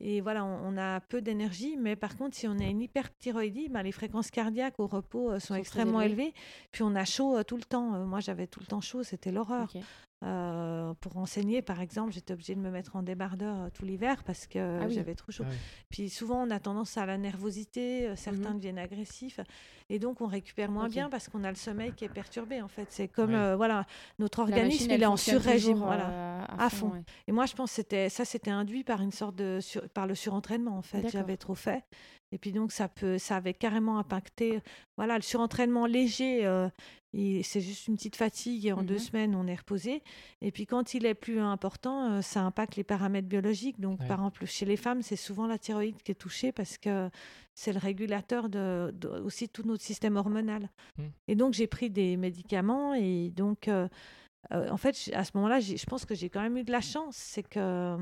Et voilà, on, on a peu d'énergie, mais par contre, si on a une hyperthyroïdie, ben, les fréquences cardiaques au repos euh, sont, extrêmement élevées. Puis on a chaud euh, tout le temps. Euh, moi, j'avais tout le temps chaud, c'était l'horreur. Euh, pour enseigner, par exemple, j'étais obligée de me mettre en débardeur euh, tout l'hiver parce que Ah oui. j'avais trop chaud. Ah. Puis souvent, on a tendance à la nervosité, euh, certains Mhm. deviennent agressifs, et donc on récupère moins bien parce qu'on a le sommeil qui est perturbé. En fait, c'est comme Ouais. euh, voilà, notre organisme machine, il est en sur-régime. Voilà. euh, à fond. ouais. Et moi, je pense que c'était ça, c'était induit par une sorte de sur- par le surentraînement. En fait, j'avais trop fait. Et puis donc ça peut, ça avait carrément impacté. Voilà, le surentraînement léger, euh, c'est juste une petite fatigue et en deux Mhm. semaines on est reposé. Et puis quand il est plus important, euh, ça impacte les paramètres biologiques. Donc Ouais. par exemple chez les femmes, c'est souvent la thyroïde qui est touchée parce que c'est le régulateur de, de- aussi tout notre système hormonal. Mm. Et donc j'ai pris des médicaments et donc euh, euh, en fait, à ce moment-là, je pense que j'ai quand même eu de la chance. C'est que euh,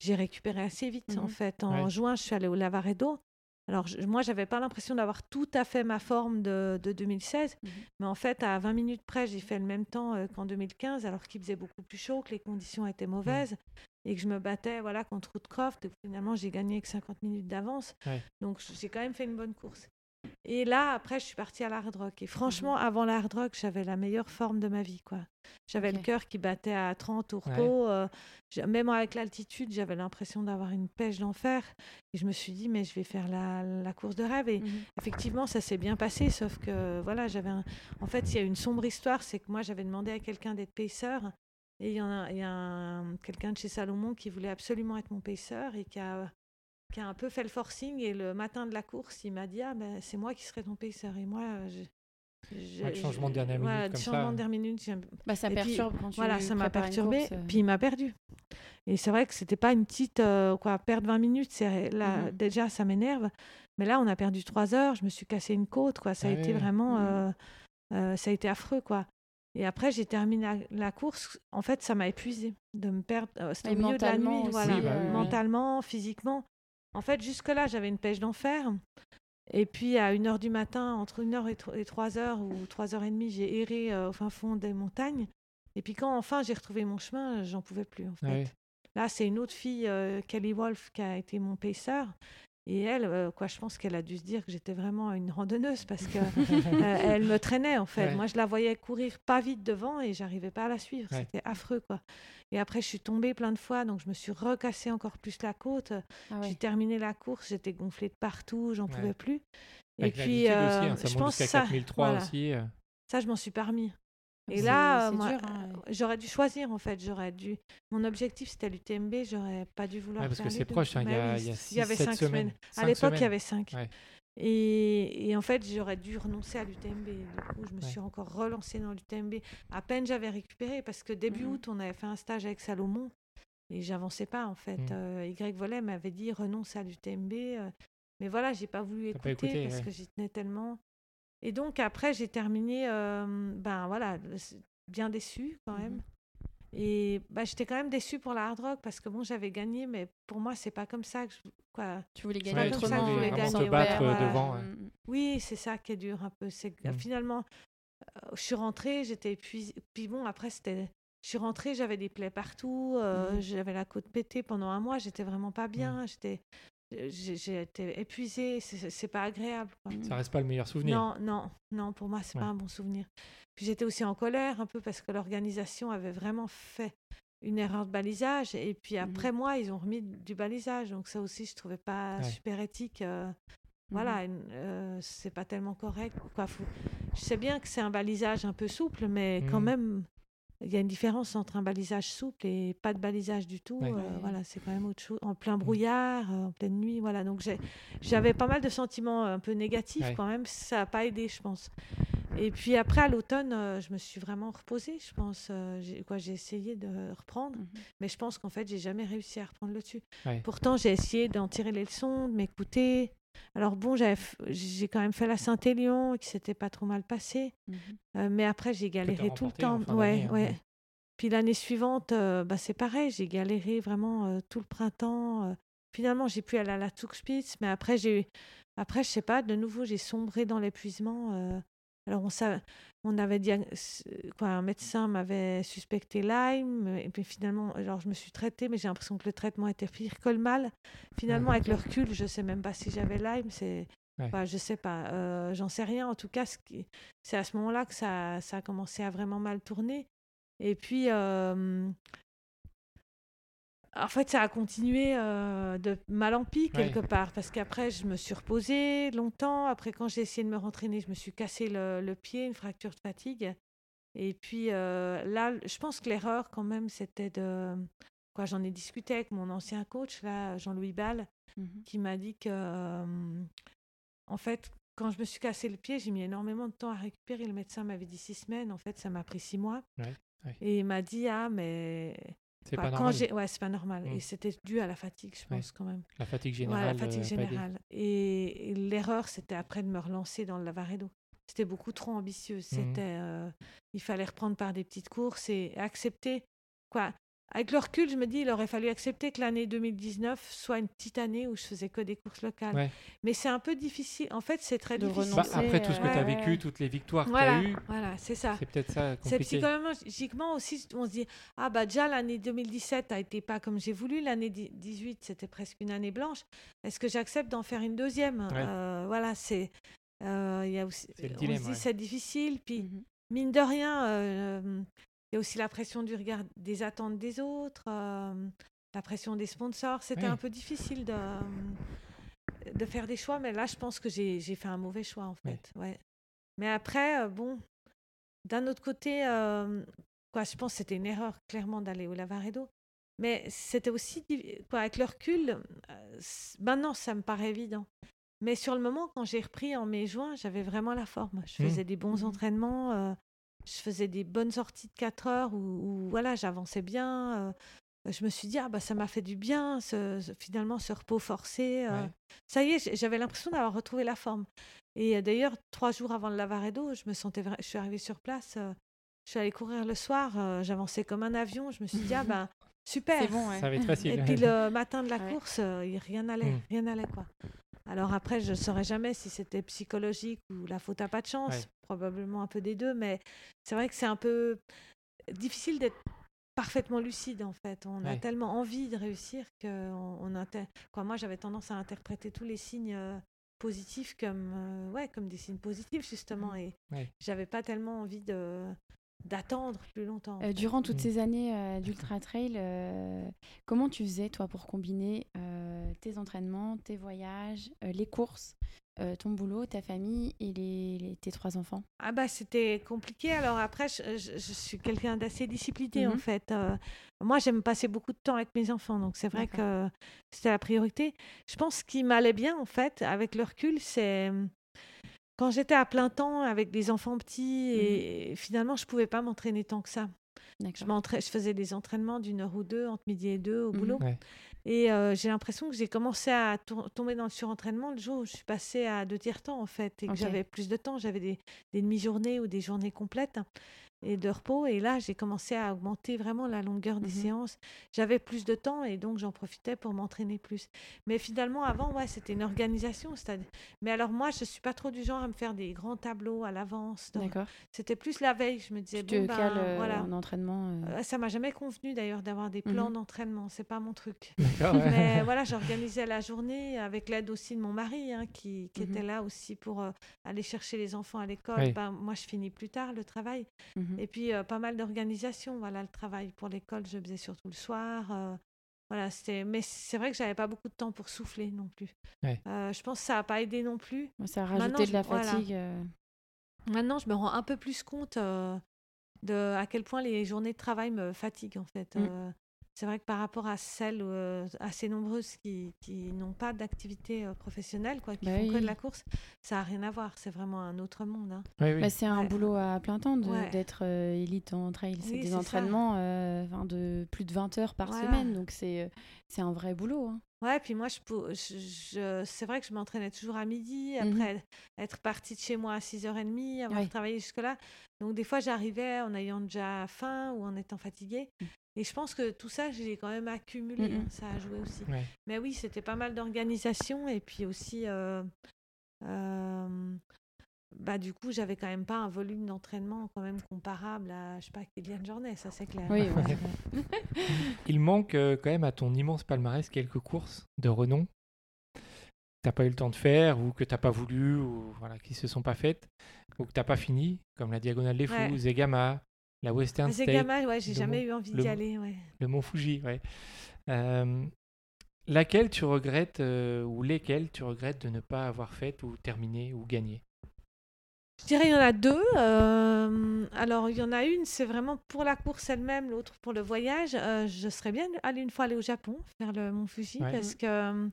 j'ai récupéré assez vite. En Mhm. fait, en Ouais. juin, je suis allée au Lavaredo. Alors, je- moi, j'avais pas l'impression d'avoir tout à fait ma forme de, de 2016. Mhm. Mais en fait, à 20 minutes près, j'ai fait le même temps euh, qu'en 2015, alors qu'il faisait beaucoup plus chaud, que les conditions étaient mauvaises et que je me battais voilà, contre Woodcroft. Et finalement, j'ai gagné avec 50 minutes d'avance. Ouais. Donc, j'ai quand même fait une bonne course. Et là, après, je suis partie à la hard rock. Et franchement, Mhm. avant la hard rock, j'avais la meilleure forme de ma vie. quoi. J'avais le cœur qui battait à 30 au repos. euh, même avec l'altitude, j'avais l'impression d'avoir une pêche d'enfer. Et je me suis dit, mais je vais faire la, la course de rêve. Et Mhm. effectivement, ça s'est bien passé. Sauf que, voilà, j'avais un... En fait, il y a une sombre histoire. C'est que moi, j'avais demandé à quelqu'un d'être pacer. Et il y en a, il y a un- quelqu'un de chez Salomon qui voulait absolument être mon pacer et qui a, qui a un peu fait le forcing. Et le matin de la course, il m'a dit Ah, ben, c'est moi qui serai ton pacer. Et moi, je. je- Ouais, le changement de dernière minute voilà, le comme ça. changement de dernière minute, Bah, ça Et puis, perturbe quand tu voilà, ça m'a perturbé. course, euh. Puis il m'a perdu. Et c'est vrai que c'était pas une petite euh, quoi, perdre 20 minutes. C'est là Mhm. déjà ça m'énerve. Mais là, on a perdu 3 heures. Je me suis cassé une côte. Quoi. Ça a Ah été ouais. vraiment, Mhm. euh, euh, ça a été affreux quoi. Et après, j'ai terminé la, la course. En fait, ça m'a épuisé de me perdre. euh, C'était au milieu de la nuit, aussi, voilà. Oui, bah oui, oui. mentalement, physiquement. En fait, jusque là, j'avais une pêche d'enfer. Et puis à 1h du matin, entre 1h et 3h ou 3h30, j'ai erré euh, au fin fond des montagnes. Et puis quand enfin j'ai retrouvé mon chemin, j'en pouvais plus en fait. Ouais. Là, c'est une autre fille, euh, Kelly Wolf, qui a été mon pacer. Et elle, euh, quoi, je pense qu'elle a dû se dire que j'étais vraiment une randonneuse parce que [LAUGHS] euh, elle me traînait en fait. Ouais. Moi, je la voyais courir pas vite devant et j'arrivais pas à la suivre. Ouais. C'était affreux, quoi. Et après, je suis tombée plein de fois, donc je me suis recassée encore plus la côte. Ah ouais. J'ai terminé la course, j'étais gonflée de partout, j'en pouvais plus. Avec et puis, aussi, euh, hein, ça je pense ça, 4003 voilà. aussi. euh. Ça, je m'en suis pas remis. Et là, euh, c'est moi, dur, hein, j'aurais dû choisir en fait. J'aurais dû. Mon objectif c'était l'UTMB. J'aurais pas dû vouloir. Ouais, parce faire que les c'est proche, hein, il y Bah a, oui, il y a il y avait 6, 7 cinq semaines. À Cinq l'époque, il y avait cinq. Ouais. Et, et en fait, j'aurais dû renoncer à l'UTMB. Du coup, je me Ouais. suis encore relancée dans l'UTMB. À peine j'avais récupéré parce que début Mhm. août, on avait fait un stage avec Salomon et j'avançais pas en fait. Mhm. Euh, y Volet m'avait dit renonce à l'UTMB. euh, mais voilà, j'ai pas voulu écouter, écouté, parce ouais. que j'y tenais tellement. Et donc après, j'ai terminé, euh, ben voilà, bien déçue quand même. Mhm. Et bah, j'étais quand même déçue pour la hard rock parce que bon, j'avais gagné, mais pour moi, c'est pas comme ça que je... quoi. Tu voulais gagner comme ça, je voulais gagner, battre, voilà. devant, ouais. Mm, Oui, c'est ça qui est dur un peu. C'est que Mm. finalement, euh, je suis rentrée, j'étais épuisée. Puis bon, après, c'était. Je suis rentrée, j'avais des plaies partout, euh, j'avais la côte pétée pendant un mois, j'étais vraiment pas bien, j'étais. J'ai j'ai été épuisée, c'est- pas agréable. quoi. Ça reste pas le meilleur souvenir. Non, non, non, pour moi, c'est Ouais. pas un bon souvenir. Puis j'étais aussi en colère un peu parce que l'organisation avait vraiment fait une erreur de balisage. Et puis après moi, ils ont remis du balisage. Donc ça aussi, je trouvais pas Ouais. super éthique. euh, Mhm. Voilà, euh, c'est pas tellement correct. Quoi. Faut- Je sais bien que c'est un balisage un peu souple, mais quand Mhm. même, il y a une différence entre un balisage souple et pas de balisage du tout. Ouais. euh, voilà, c'est quand même autre chose. En plein brouillard, euh, en pleine nuit, voilà. Donc j'avais pas mal de sentiments un peu négatifs Ouais. quand même. Ça n'a pas aidé, je pense. Et puis après, à l'automne, euh, je me suis vraiment reposée, je pense. euh, j'ai quoi, j'ai essayé de reprendre, Mhm. mais je pense qu'en fait, j'ai jamais réussi à reprendre le dessus. Ouais. Pourtant, j'ai essayé d'en tirer les leçons, de m'écouter. Alors bon, j'ai quand même fait la Saint-Élion, et qui s'était pas trop mal passé. Mhm. Euh, mais après, j'ai galéré tout le temps. Ouais, hein, ouais. Puis l'année suivante, euh, bah, c'est pareil, j'ai galéré vraiment euh, tout le printemps. Finalement, j'ai pu aller à la Zugspitze, mais après, j'ai après, je sais pas, de nouveau, j'ai sombré dans l'épuisement. Euh. Alors, on, sa- on avait dit, quoi, un médecin m'avait suspecté Lyme, et puis finalement, alors je me suis traitée, mais j'ai l'impression que le traitement était pire que le mal. Finalement, avec le recul, je sais même pas si j'avais Lyme, c'est, Ouais. Je sais pas, euh, j'en sais rien. En tout cas, c'est à ce moment-là que ça, ça a commencé à vraiment mal tourner. Et puis, euh, en fait, ça a continué euh, de mal en pis Ouais. quelque part, parce qu'après, je me suis reposée longtemps. Après, quand j'ai essayé de me rentraîner, je me suis cassé le, le pied, une fracture de fatigue. Et puis euh, là, je pense que l'erreur, quand même, c'était de. Quoi, j'en ai discuté avec mon ancien coach, là, Jean-Louis Ball, Mhm. qui m'a dit que, euh, en fait, quand je me suis cassé le pied, j'ai mis énormément de temps à récupérer. Le médecin m'avait dit six semaines. En fait, ça m'a pris six mois. Ouais, ouais. Et il m'a dit ah mais C'est pas normal. ouais c'est pas normal. Mm. Et c'était dû à la fatigue, je Ouais. pense quand même. La fatigue Ouais, générale. la fatigue euh, aidé. générale. Et, et l'erreur, c'était après de me relancer dans le Lavaredo. C'était beaucoup trop ambitieux. Mhm. C'était, euh, il fallait reprendre par des petites courses et accepter. Quoi. Avec le recul, je me dis, il aurait fallu accepter que l'année 2019 soit une petite année où je faisais que des courses locales. Ouais. Mais c'est un peu difficile. En fait, c'est très De difficile. Bah, renoncer, après tout ce que tu as vécu, ouais. toutes les victoires que tu as eues, voilà, c'est ça. c'est peut-être ça C'est psychologiquement aussi, on se dit, ah bah déjà l'année 2017 a été pas comme j'ai voulu, l'année di- 18 c'était presque une année blanche. Est-ce que j'accepte d'en faire une deuxième Euh, Voilà, c'est, euh, il y a aussi, on dilemme, se dit ouais. c'est difficile, puis Mhm. mine de rien, euh, il y a aussi la pression du regard des attentes des autres, euh, la pression des sponsors. C'était Oui. un peu difficile de, de faire des choix, mais là, je pense que j'ai j'ai fait un mauvais choix, en Oui. fait. Ouais. Mais après, euh, bon, d'un autre côté, euh, quoi, je pense que c'était une erreur, clairement, d'aller au Lavaredo. Mais c'était aussi, quoi, avec le recul, euh, maintenant, ça me paraît évident. Mais sur le moment, quand j'ai repris en mai-juin, j'avais vraiment la forme. Je Mhm. faisais des bons Mhm. entraînements, euh, je faisais des bonnes sorties de 4 heures où, où, voilà, j'avançais bien. euh, je me suis dit, ah, bah, ça m'a fait du bien, ce- ce- finalement, ce repos forcé. euh, Ouais. Ça y est, j'avais l'impression d'avoir retrouvé la forme. Et euh, d'ailleurs, trois jours avant le Lavaredo, je me sentais, je suis arrivée sur place, euh, je suis allée courir le soir, euh, j'avançais comme un avion. Je me suis dit, ah [LAUGHS] ben, super. C'est bon, ouais. Ça va être facile. Et puis le matin de la [LAUGHS] Ouais. course, euh, il rien n'allait, Mm. rien n'allait quoi. Alors après, je ne saurais jamais si c'était psychologique ou la faute à pas de chance, Ouais. probablement un peu des deux, mais c'est vrai que c'est un peu difficile d'être parfaitement lucide en fait. On a tellement envie de réussir que on, on inter- quoi, moi j'avais tendance à interpréter tous les signes euh, positifs comme euh, ouais comme des signes positifs justement et Ouais. j'avais pas tellement envie de d'attendre plus longtemps. Euh, durant toutes Mm. ces années euh, d'ultra trail, euh, comment tu faisais toi pour combiner euh, tes entraînements, tes voyages, euh, les courses, euh, ton boulot, ta famille et les, les- tes trois enfants? Ah bah c'était compliqué. Alors après, je, je- je suis quelqu'un d'assez discipliné en Mhm. fait. Euh, moi, j'aime passer beaucoup de temps avec mes enfants, donc c'est vrai que c'était la priorité. Je pense ce qui m'allait bien en fait, avec le recul, c'est quand j'étais à plein temps avec des enfants petits et finalement je pouvais pas m'entraîner tant que ça. Je, je faisais des entraînements d'une heure ou deux entre midi et deux au Mhm. boulot. Ouais. Et euh, j'ai l'impression que j'ai commencé à tomber dans le surentraînement le jour où je suis passée à deux tiers temps en fait et que j'avais plus de temps. J'avais des, des demi-journées ou des journées complètes et de repos. Et là, j'ai commencé à augmenter vraiment la longueur des Mhm. séances. J'avais plus de temps et donc j'en profitais pour m'entraîner plus. Mais finalement, avant, ouais, c'était une organisation. Mais alors moi, je suis pas trop du genre à me faire des grands tableaux à l'avance. D'accord. C'était plus la veille. Je me disais, Tu te bon, ben, cales euh, voilà. en entraînement. euh, Euh, Ça m'a jamais convenu d'ailleurs d'avoir des plans Mhm. d'entraînement. C'est pas mon truc. Mais [LAUGHS] voilà, j'organisais la journée avec l'aide aussi de mon mari, hein, qui, qui Mhm. était là aussi pour euh, aller chercher les enfants à l'école. Oui. Ben, moi, je finis plus tard le travail. Mhm. Et puis, euh, pas mal d'organisation. Voilà, le travail pour l'école, je faisais surtout le soir. euh, voilà, c'était... Mais c'est vrai que j'avais pas beaucoup de temps pour souffler non plus. Ouais. Euh, je pense que ça n'a pas aidé non plus. Ça a Maintenant, rajouté de la je- fatigue. Maintenant, je me rends un peu plus compte euh, de à quel point les journées de travail me fatiguent en fait. Mm. Euh, c'est vrai que par rapport à celles euh, assez nombreuses qui, qui n'ont pas d'activité euh, professionnelle, quoi, qui Bah font que de la course, ça n'a rien à voir. C'est vraiment un autre monde. hein. Oui, oui. bah, c'est un Ouais. boulot à plein temps Ouais. d'être euh, élite en trail. C'est Oui, des entraînements euh, de plus de 20 heures par Voilà. semaine. Donc c'est euh, un vrai boulot. hein. Ouais, puis moi, je, pou- je, je- c'est vrai que je m'entraînais toujours à midi, Mhm. après être partie de chez moi à 6h30, avoir Ouais. travaillé jusque-là. Donc, des fois, j'arrivais en ayant déjà faim ou en étant fatiguée. Mm. Et je pense que tout ça, j'ai quand même accumulé. Mhm. hein, ça a joué aussi. Ouais. Mais oui, c'était pas mal d'organisation. Et puis aussi, euh, euh, bah, du coup, j'avais quand même pas un volume d'entraînement quand même comparable à, je sais pas, Kylian Jornet, ça c'est clair. Oui, [LAUGHS] ouais. Il manque euh, quand même à ton immense palmarès quelques courses de renom que t'as pas eu le temps de faire ou que t'as pas voulu ou voilà qui se sont pas faites ou que t'as pas fini comme la Diagonale des Fous, Ouais. Zegama, la Western State, gamin, ouais, j'ai le jamais mont- eu envie d'y aller. Ouais. le Mont Fuji, ouais. Euh, laquelle tu regrettes euh, ou lesquelles tu regrettes de ne pas avoir faites ou terminé ou gagné? Je dirais il y en a deux. euh, alors, il y en a une, c'est vraiment pour la course elle-même, l'autre pour le voyage. Euh, je serais bien allée une fois aller au Japon, faire le Mont Fuji, Ouais. parce que euh,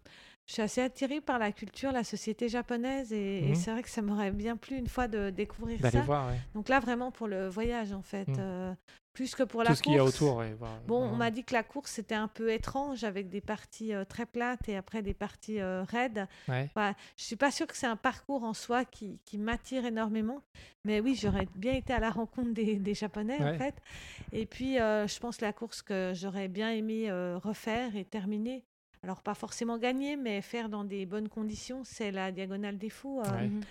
je suis assez attirée par la culture, la société japonaise, et, et Mhm. c'est vrai que ça m'aurait bien plu une fois de découvrir ça. voir ouais. Donc là, vraiment pour le voyage, en fait, Mhm. euh, plus que pour tout la ce course. qu'il y a autour. ouais, Bon, on vraiment. m'a dit que la course c'était un peu étrange avec des parties euh, très plates et après des parties euh, raides. Ouais. Voilà. Je suis pas sûre que c'est un parcours en soi qui, qui m'attire énormément, mais oui, j'aurais bien été à la rencontre des, des Japonais en fait. Et puis, je pense la course que j'aurais bien aimé refaire et terminer. Alors pas forcément gagner, mais faire dans des bonnes conditions, c'est la diagonale des fous. euh, Ouais. Mhm.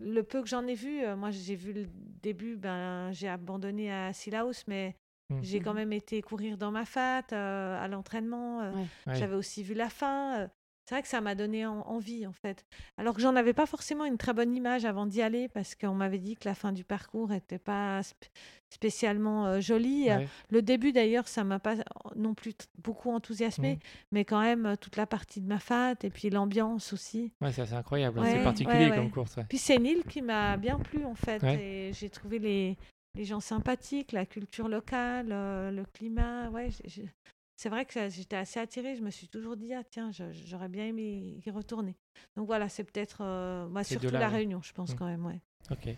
le peu que j'en ai vu, euh, moi j'ai vu le début, ben j'ai abandonné à Sillaos, mais Mm. j'ai quand Mhm. même été courir dans ma fat euh, à l'entraînement. euh. Ouais. J'avais aussi vu la fin. C'est vrai que ça m'a donné en- envie en fait. Alors que j'en avais pas forcément une très bonne image avant d'y aller parce qu'on m'avait dit que la fin du parcours était pas sp- spécialement euh, jolie. Ouais. Le début d'ailleurs, ça m'a pas non plus beaucoup enthousiasmé, Mm. mais quand même toute la partie de ma fat et puis l'ambiance aussi. Ouais, c'est incroyable, hein, Ouais, c'est particulier ouais, comme course. Puis c'est île qui m'a bien plu en fait. Et j'ai trouvé les, les gens sympathiques, la culture locale, euh, le climat. Ouais, c'est vrai que j'étais assez attirée. Je me suis toujours dit, ah tiens, j'aurais bien aimé y retourner. Donc voilà, c'est peut-être euh, bah, surtout la. Réunion, je pense Mm. quand même. Ouais. Ok.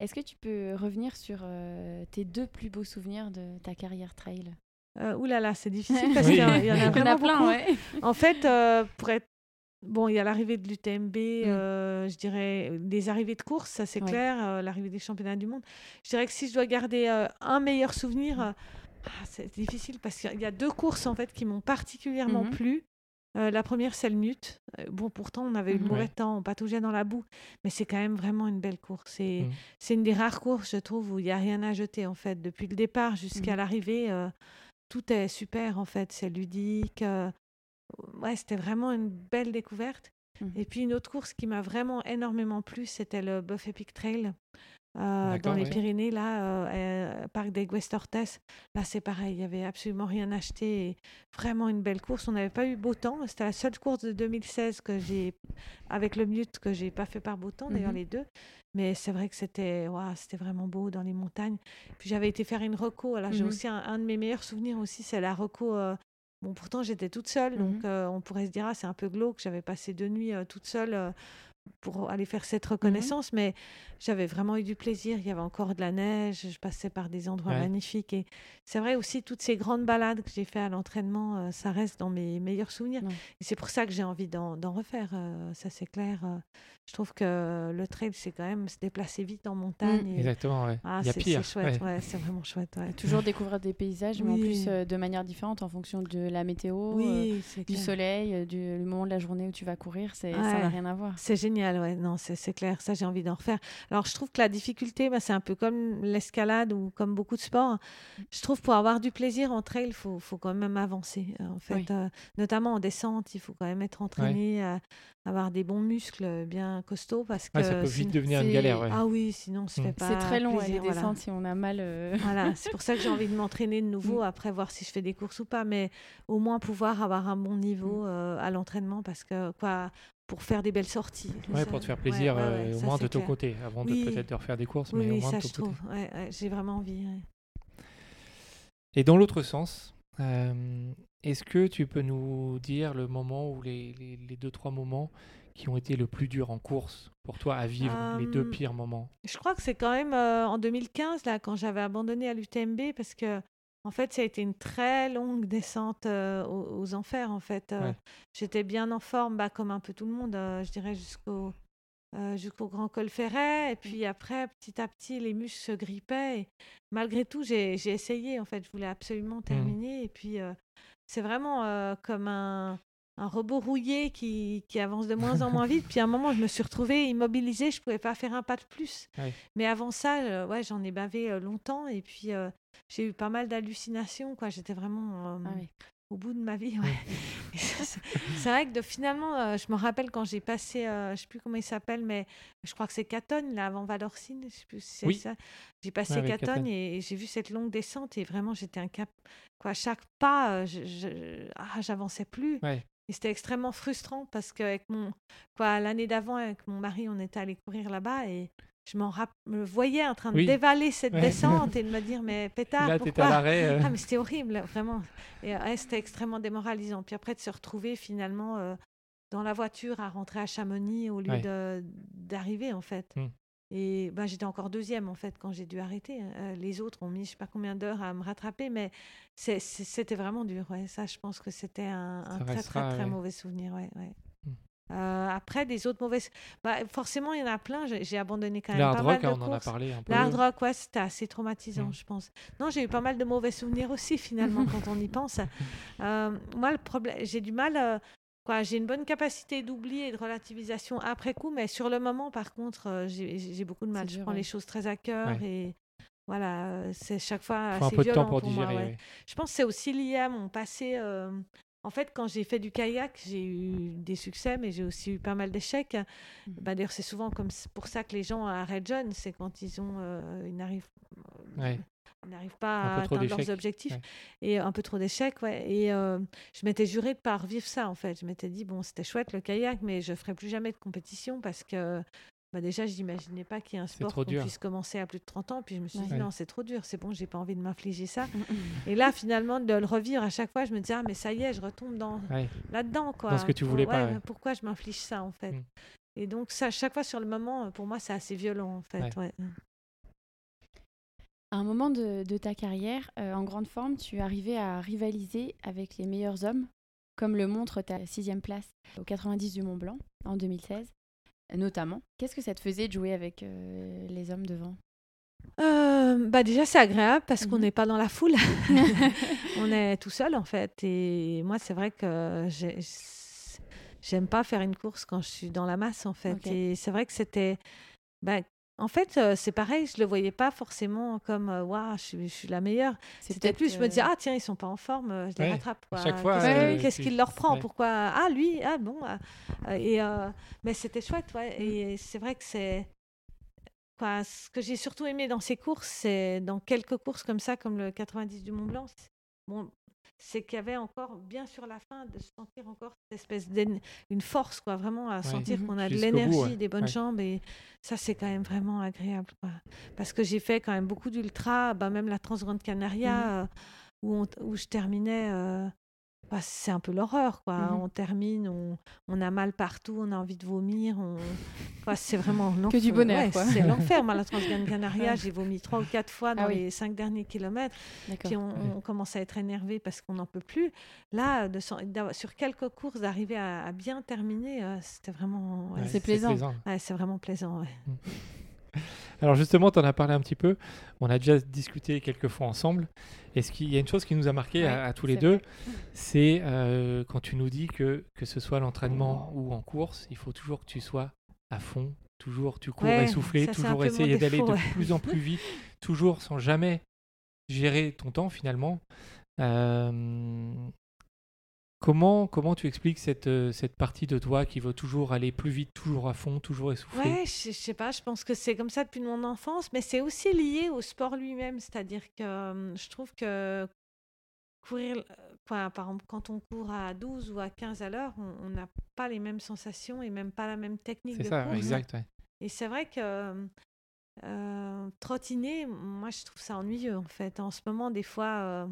Est-ce que tu peux revenir sur euh, tes deux plus beaux souvenirs de ta carrière trail? Euh, ouh là là, c'est difficile [LAUGHS] parce Oui. qu'il y, en- il y en a vraiment plein, ouais. En fait, euh, pour être Bon, il y a l'arrivée de l'UTMB, Mm. euh, je dirais des arrivées de course, ça c'est Ouais. clair, euh, l'arrivée des championnats du monde. Je dirais que si je dois garder euh, un meilleur souvenir, euh, ah, c'est difficile parce qu'il y a deux courses en fait qui m'ont particulièrement Mhm. plu. Euh, la première, c'est le Mute. Euh, bon, pourtant, on avait eu le Mhm. mauvais Ouais. temps, on pataugeait dans la boue, mais c'est quand même vraiment une belle course. C'est c'est une des rares courses, je trouve, où il n'y a rien à jeter, en fait. Depuis le départ jusqu'à l'arrivée, euh, tout est super, en fait. C'est ludique. ouais, c'était vraiment une belle découverte. Et puis, une autre course qui m'a vraiment énormément plu, c'était le Buff Epic Trail. Euh, dans les. Pyrénées, là, euh, euh, Parc des Guestortes. Là, c'est pareil, il n'y avait absolument rien acheté. Et vraiment une belle course. On n'avait pas eu beau temps. C'était la seule course de 2016 que j'ai, avec le Mute, que j'ai pas fait par beau temps, d'ailleurs, Mhm. les deux. Mais c'est vrai que c'était waouh, c'était vraiment beau dans les montagnes. Puis j'avais été faire une reco. Alors, j'ai Mhm. aussi un, un de mes meilleurs souvenirs aussi, c'est la reco. euh, Bon, pourtant, j'étais toute seule, donc Mhm. euh, on pourrait se dire, ah, c'est un peu glauque. J'avais passé deux nuits euh, toute seule euh, pour aller faire cette reconnaissance, mais j'avais vraiment eu du plaisir. Il y avait encore de la neige, je passais par des endroits Ouais. magnifiques. Et c'est vrai aussi, toutes ces grandes balades que j'ai fait à l'entraînement, euh, ça reste dans mes meilleurs souvenirs. Et c'est pour ça que j'ai envie d'en refaire, euh, ça c'est clair. euh. je trouve que le trail, c'est quand même se déplacer vite en montagne. et- Exactement, ouais. Ah, Il y a c'est pire. c'est chouette, ouais. ouais, c'est vraiment chouette. Toujours découvrir des paysages, mais en plus de manière différente en fonction de la météo, Oui, du soleil, du le moment de la journée où tu vas courir. C'est, Ça n'a rien à voir. C'est génial, ouais. Non, c'est c'est clair. Ça, j'ai envie d'en refaire. Alors, je trouve que la difficulté, bah, c'est un peu comme l'escalade ou comme beaucoup de sports. Je trouve pour avoir du plaisir en trail, il faut, faut quand même avancer. euh, En fait, Oui. Euh, notamment en descente, il faut quand même être entraîné, à avoir des bons muscles bien costauds parce que Ouais, ça peut vite devenir une c'est- galère, ouais. Ah oui, sinon, on se Mm. fait pas. C'est très long, plaisir, les voilà. descentes, si on a mal. euh, [LAUGHS] Voilà, c'est pour ça que j'ai envie de [LAUGHS] m'entraîner de nouveau, Mm. après voir si je fais des courses ou pas, mais au moins pouvoir avoir un bon niveau Mm. euh, à l'entraînement parce que quoi, pour faire des belles sorties. Ouais, pour te faire plaisir, ouais, euh, ouais, au moins de ton clair. côté, avant Oui. de peut-être de refaire des courses, Oui, mais au moins ça de ton je côté. j'ai vraiment envie. Et dans l'autre sens, euh, est-ce que tu peux nous dire le moment ou les, les, les deux, trois moments qui ont été le plus dur en course pour toi à vivre, les deux Euh, pires moments? Je crois que c'est quand même euh, en 2015 là quand j'avais abandonné à l'UTMB parce que en fait ça a été une très longue descente euh, aux, aux enfers en fait. Euh, Ouais. J'étais bien en forme, bah, comme un peu tout le monde, euh, je dirais jusqu'au jusqu'au Grand Col Ferret. Et puis après petit à petit les muscles se grippaient et malgré tout j'ai essayé en fait, je voulais absolument terminer. Et puis c'est vraiment comme un un robot rouillé qui, qui avance de moins en moins vite. Puis à un moment, je me suis retrouvée immobilisée, je pouvais pas faire un pas de plus. Ouais. Mais avant ça, euh, ouais, j'en ai bavé euh, longtemps et puis euh, j'ai eu pas mal d'hallucinations. quoi. J'étais vraiment euh, Ah oui. au bout de ma vie. ouais. [LAUGHS] C'est vrai que de, finalement, euh, je me rappelle quand j'ai passé, euh, je sais plus comment il s'appelle, mais je crois que c'est Catonne, là, avant Valorcine, je sais plus si c'est Oui. ça. J'ai passé Ouais, et, et j'ai vu cette longue descente et vraiment, j'étais un cap. Quoi, chaque pas, euh, je, je- ah, j'avançais plus. Ouais. Et c'était extrêmement frustrant parce qu'avec mon quoi l'année d'avant avec mon mari, on était allé courir là-bas et je m'en rapp- me voyais en train de Oui. dévaler cette Ouais. descente et de me dire [LAUGHS] mais pétard Là, pourquoi? à euh, ah mais c'était horrible vraiment et ouais, c'était extrêmement démoralisant puis après de se retrouver finalement euh, dans la voiture à rentrer à Chamonix au lieu Ouais. d'arriver en fait Mm. Et ben, j'étais encore deuxième en fait quand j'ai dû arrêter Euh, les autres ont mis je sais pas combien d'heures à me rattraper mais c'était vraiment dur ouais ça je pense que c'était un, très restera, très très ouais. mauvais souvenir ouais, ouais. Mm. Euh, après des autres mauvaises bah, forcément il y en a plein j'ai abandonné quand même pas rock, mal hein, de on en a courses parlé un peu. L'hard rock, ouais, c'était assez traumatisant, Mm. je pense. Non, j'ai eu pas mal de mauvais souvenirs aussi, finalement, [LAUGHS] quand on y pense. Euh, moi, le problème, j'ai du mal. Quoi, j'ai une bonne capacité d'oubli et de relativisation après coup, mais sur le moment, par contre, euh, j'ai j'ai beaucoup de mal. Je dur, prends ouais. les choses très à cœur Ouais. et voilà, euh, c'est chaque fois un assez peu de temps violent pour pour moi. digérer. ouais. ouais. Je pense que c'est aussi lié à mon passé. euh, En fait, quand j'ai fait du kayak, j'ai eu des succès, mais j'ai aussi eu pas mal d'échecs. Mhm. Bah, D'ailleurs, c'est souvent comme pour ça que les gens arrêtent jeunes, c'est quand ils ont, euh, ils n'arrivent, Ouais. pas à atteindre leurs objectifs ouais. et un peu trop d'échecs, ouais. Et euh, je m'étais juré de pas revivre ça en fait. Je m'étais dit bon, c'était chouette le kayak, mais je ferai plus jamais de compétition parce que bah, déjà, je n'imaginais pas qu'il y ait un sport qu'on dur. puisse commencer à plus de 30 ans. Puis je me suis Ouais. dit non, c'est trop dur, c'est bon, j'ai pas envie de m'infliger ça. [LAUGHS] Et là, finalement, de le revivre à chaque fois, je me disais, ah, mais ça y est, je retombe dans, Ouais. là-dedans. Quoi. Dans ce que tu voulais pas. Pourquoi je m'inflige ça, en fait? Mm. Et donc, ça, chaque fois sur le moment, pour moi, c'est assez violent, en fait. Ouais. ouais. À un moment de, de ta carrière, euh, en grande forme, tu arrivais à rivaliser avec les meilleurs hommes, comme le montre ta sixième place au 90 du Mont Blanc en 2016, notamment. Qu'est-ce que ça te faisait de jouer avec euh, les hommes devant? Euh, bah déjà, c'est agréable parce qu'on Mhm. n'est pas dans la foule. [LAUGHS] [LAUGHS] on est tout seul, en fait. Et moi, c'est vrai que j'ai- j'aime pas faire une course quand je suis dans la masse en fait. Et c'est vrai que c'était, ben, en fait, euh, c'est pareil, je le voyais pas forcément comme euh, waouh, je, suis- je suis la meilleure. C'est C'était plus, je me disais ah tiens, ils sont pas en forme, euh, je les Ouais. rattrape. À quoi. chaque fois, Qu'est-ce euh, qu'il leur prend ouais. Pourquoi? Ah lui, ah bon. ah, et euh, mais c'était chouette, ouais. Et c'est vrai que c'est quoi. Ce que j'ai surtout aimé dans ces courses, c'est dans quelques courses comme ça, comme le 90 du Mont Blanc. Bon, c'est qu'il y avait encore, bien sur la fin, de sentir encore cette espèce d'une force, quoi, vraiment à sentir qu'on a de l'énergie, ouais. des bonnes Ouais. jambes, et ça, c'est quand même vraiment agréable, quoi. Parce que j'ai fait quand même beaucoup d'ultra, bah, même la Transgrande Canaria, Mhm. euh, où, on- où je terminais. euh, bah, c'est un peu l'horreur, quoi. Mhm. On termine, on, on a mal partout, on a envie de vomir. On... c'est vraiment Que du l'enfer. bonheur, Ouais. C'est [LAUGHS] l'enfer. Moi, la Ouais. j'ai vomi trois ou quatre fois dans Ah oui. les cinq derniers kilomètres. Puis on, on commence à être énervé parce qu'on n'en peut plus. Là, de, sur quelques courses, d'arriver à, à bien terminer, euh, c'était vraiment. ouais, c'est plaisant. ouais, c'est vraiment plaisant. ouais. [LAUGHS] Alors justement, tu en as parlé un petit peu. On a déjà discuté quelques fois ensemble. Qu'il y a une chose qui nous a marqué à, Ouais, à tous les deux. C'est euh, quand tu nous dis que que ce soit l'entraînement ou en course, il faut toujours que tu sois à fond, toujours tu cours Ouais, essoufflé, ça, toujours essayer d'aller de plus en plus vite, toujours sans jamais gérer ton temps finalement. Euh, Comment, comment tu expliques cette, euh, cette partie de toi qui veut toujours aller plus vite, toujours à fond, toujours essoufflé Ouais, je, je sais pas, je pense que c'est comme ça depuis mon enfance, mais c'est aussi lié au sport lui-même. C'est-à-dire que euh, je trouve que courir, euh, quoi, par exemple, quand on court à 12 ou à 15 à l'heure, on n'a pas les mêmes sensations et même pas la même technique C'est ça, course. exact. ouais. Et c'est vrai que euh, trottiner, moi je trouve ça ennuyeux en fait. En ce moment, des fois, euh,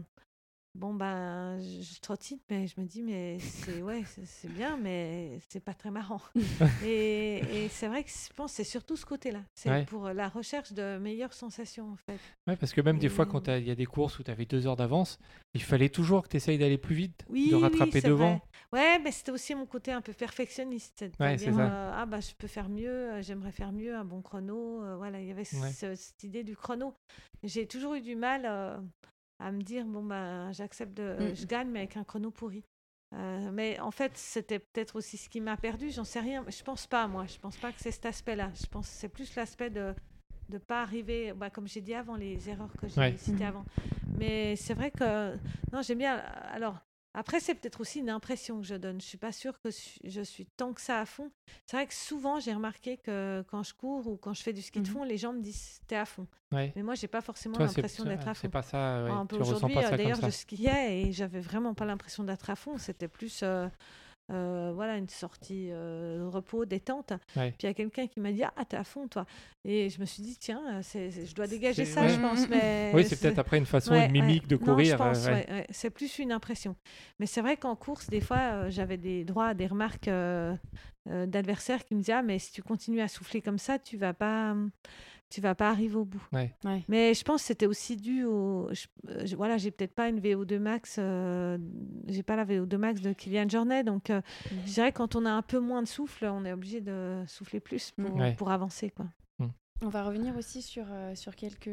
bon ben, je, trottine, mais je me dis, mais c'est ouais, c'est bien, mais c'est pas très marrant. [LAUGHS] et et c'est vrai que je pense que c'est surtout ce côté-là. C'est Ouais. pour la recherche de meilleures sensations en fait. Ouais, parce que même des fois, quand il y a des courses où tu avais deux heures d'avance, il fallait toujours que tu essayes d'aller plus vite, Oui, de rattraper devant. vrai. Ouais, mais c'était aussi mon côté un peu perfectionniste. Ouais, euh, ah bah je peux faire mieux, euh, j'aimerais faire mieux, un bon chrono. euh, voilà, il y avait ce- cette idée du chrono. J'ai toujours eu du mal euh, à me dire bon bah j'accepte de, Mm. je gagne mais avec un chrono pourri. Euh, mais en fait, c'était peut-être aussi ce qui m'a perdu, j'en sais rien. Je pense pas, moi. Je pense pas que c'est cet aspect-là. Je pense que c'est plus l'aspect de ne pas arriver, bah, comme j'ai dit avant, les erreurs que j'ai Ouais. citées Mhm. avant. Mais c'est vrai que non, j'aime bien. Alors, après, c'est peut-être aussi une impression que je donne. Je suis pas sûre que je suis tant que ça à fond. C'est vrai que souvent, j'ai remarqué que quand je cours ou quand je fais du ski de Mhm. fond, les gens me disent t'es à fond. Ouais. Mais moi, j'ai pas forcément c'est l'impression d'être à c'est fond. pas ça, ouais, aujourd'hui, pas euh, d'ailleurs, je skiais et j'avais vraiment pas l'impression d'être à fond. C'était plus euh, euh, voilà, une sortie euh, de repos, détente. Ouais. Puis il y a quelqu'un qui m'a dit Ah, t'es à fond, toi. Et je me suis dit Tiens, c'est- c'est- je dois dégager C'est- ça, ouais. je pense. [LAUGHS] Mais Oui, c'est peut-être après une façon, Ouais, une mimique ouais. de Non, courir. je pense, euh, ouais. ouais, ouais. C'est plus une impression. Mais c'est vrai qu'en course, des fois, euh, j'avais des droits à des remarques euh, euh, d'adversaires qui me disaient Ah, mais si tu continues à souffler comme ça, tu vas pas. Tu vas pas arriver au bout. Ouais. Mais je pense que c'était aussi dû au. je- euh, je- voilà, j'ai peut-être pas une VO2 max. euh, j'ai pas la VO2 max de Kylian Jornet. Donc, euh, Mhm. je dirais que quand on a un peu moins de souffle, on est obligé de souffler plus pour, Ouais. pour avancer. Quoi. On va revenir aussi sur, euh, sur quelques,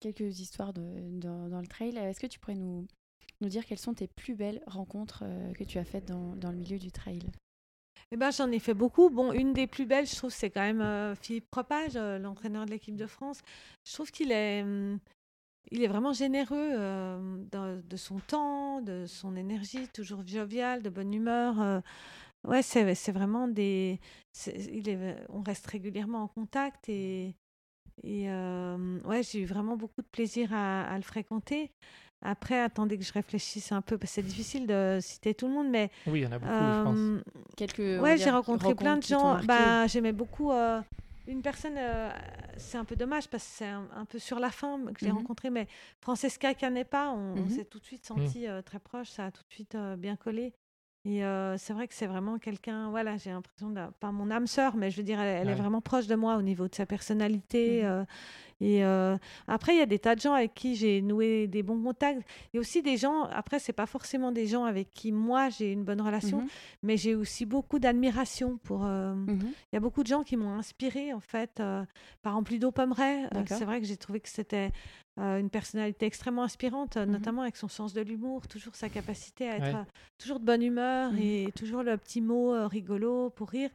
quelques histoires de, dans, dans le trail. Est-ce que tu pourrais nous, nous dire quelles sont tes plus belles rencontres euh, que tu as faites dans, dans le milieu du trail? Eh ben, j'en ai fait beaucoup. Bon, une des plus belles, je trouve, c'est quand même euh, Philippe Propage, euh, l'entraîneur de l'équipe de France. Je trouve qu'il est, hum, il est vraiment généreux euh, de son temps, de son énergie, toujours jovial, de bonne humeur. ouais, c'est, c'est vraiment des. il est, on reste régulièrement en contact et, et ouais, j'ai eu vraiment beaucoup de plaisir à le fréquenter. Après, attendez que je réfléchisse un peu, parce que c'est difficile de citer tout le monde, mais Oui, il y en a beaucoup, je pense. euh, Quelques, Ouais, j'ai rencontré plein de gens. Bah, j'aimais beaucoup euh, une personne. euh, c'est un peu dommage parce que c'est un, un peu sur la fin que j'ai Mhm. rencontré, mais Francesca Canepa, on, on Mhm. s'est tout de suite senti euh, très proche. Ça a tout de suite euh, bien collé. Et euh, c'est vrai que c'est vraiment quelqu'un. Voilà, j'ai l'impression pas mon âme sœur, mais je veux dire, elle, elle est vraiment proche de moi au niveau de sa personnalité. Mhm. euh, Et euh, après, il y a des tas de gens avec qui j'ai noué des bons contacts. Et aussi des gens, après, c'est pas forcément des gens avec qui moi j'ai une bonne relation, Mhm. mais j'ai aussi beaucoup d'admiration pour. euh, Mhm. Il y a beaucoup de gens qui m'ont inspiré en fait. euh, par exemple, Ludo Pomeray, c'est vrai que j'ai trouvé que c'était une personnalité extrêmement inspirante, Mhm. notamment avec son sens de l'humour, toujours sa capacité à être Ouais. toujours de bonne humeur et toujours le petit mot rigolo pour rire.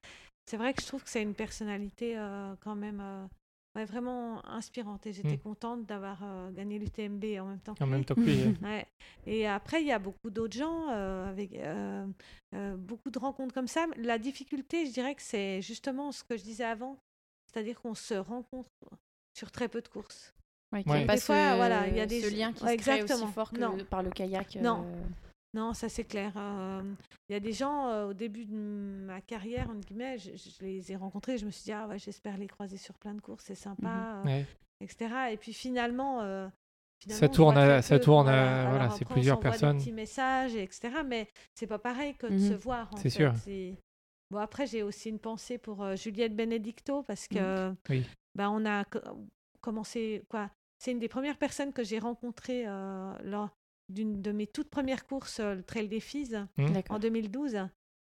C'est vrai que je trouve que c'est une personnalité quand même ouais, vraiment inspirante et j'étais Mm. contente d'avoir euh, gagné l'UTMB en même temps. que En lui. même temps que lui. [LAUGHS] Ouais. Et après, il y a beaucoup d'autres gens euh, avec euh, euh, beaucoup de rencontres comme ça. La difficulté, je dirais que c'est justement ce que je disais avant, c'est-à-dire qu'on se rencontre sur très peu de courses. Ouais, qu'il y a Ouais. pas Des fois, ce, voilà, il y a des- ce lien qui Ouais, se crée aussi fort que Non. par le kayak. Non. Non, ça c'est clair. Il y a des gens au début de ma carrière, entre guillemets, je, je les ai rencontrés, je me suis dit, ah ouais, j'espère les croiser sur plein de courses, c'est sympa, euh, ouais. etc. Et puis finalement, Ça tourne à- ça peu, tourne voilà. voilà, c'est plusieurs personnes. Des petits messages, etc. Mais c'est pas pareil que de Mhm. se voir. C'est sûr. Bon, après, j'ai aussi une pensée pour euh, Juliette Benedicto parce Mhm. que Oui. bah, on a co- commencé. Quoi C'est une des premières personnes que j'ai rencontrées euh, lors d'une de mes toutes premières courses, euh, le Trail des Filles. D'accord. en 2012.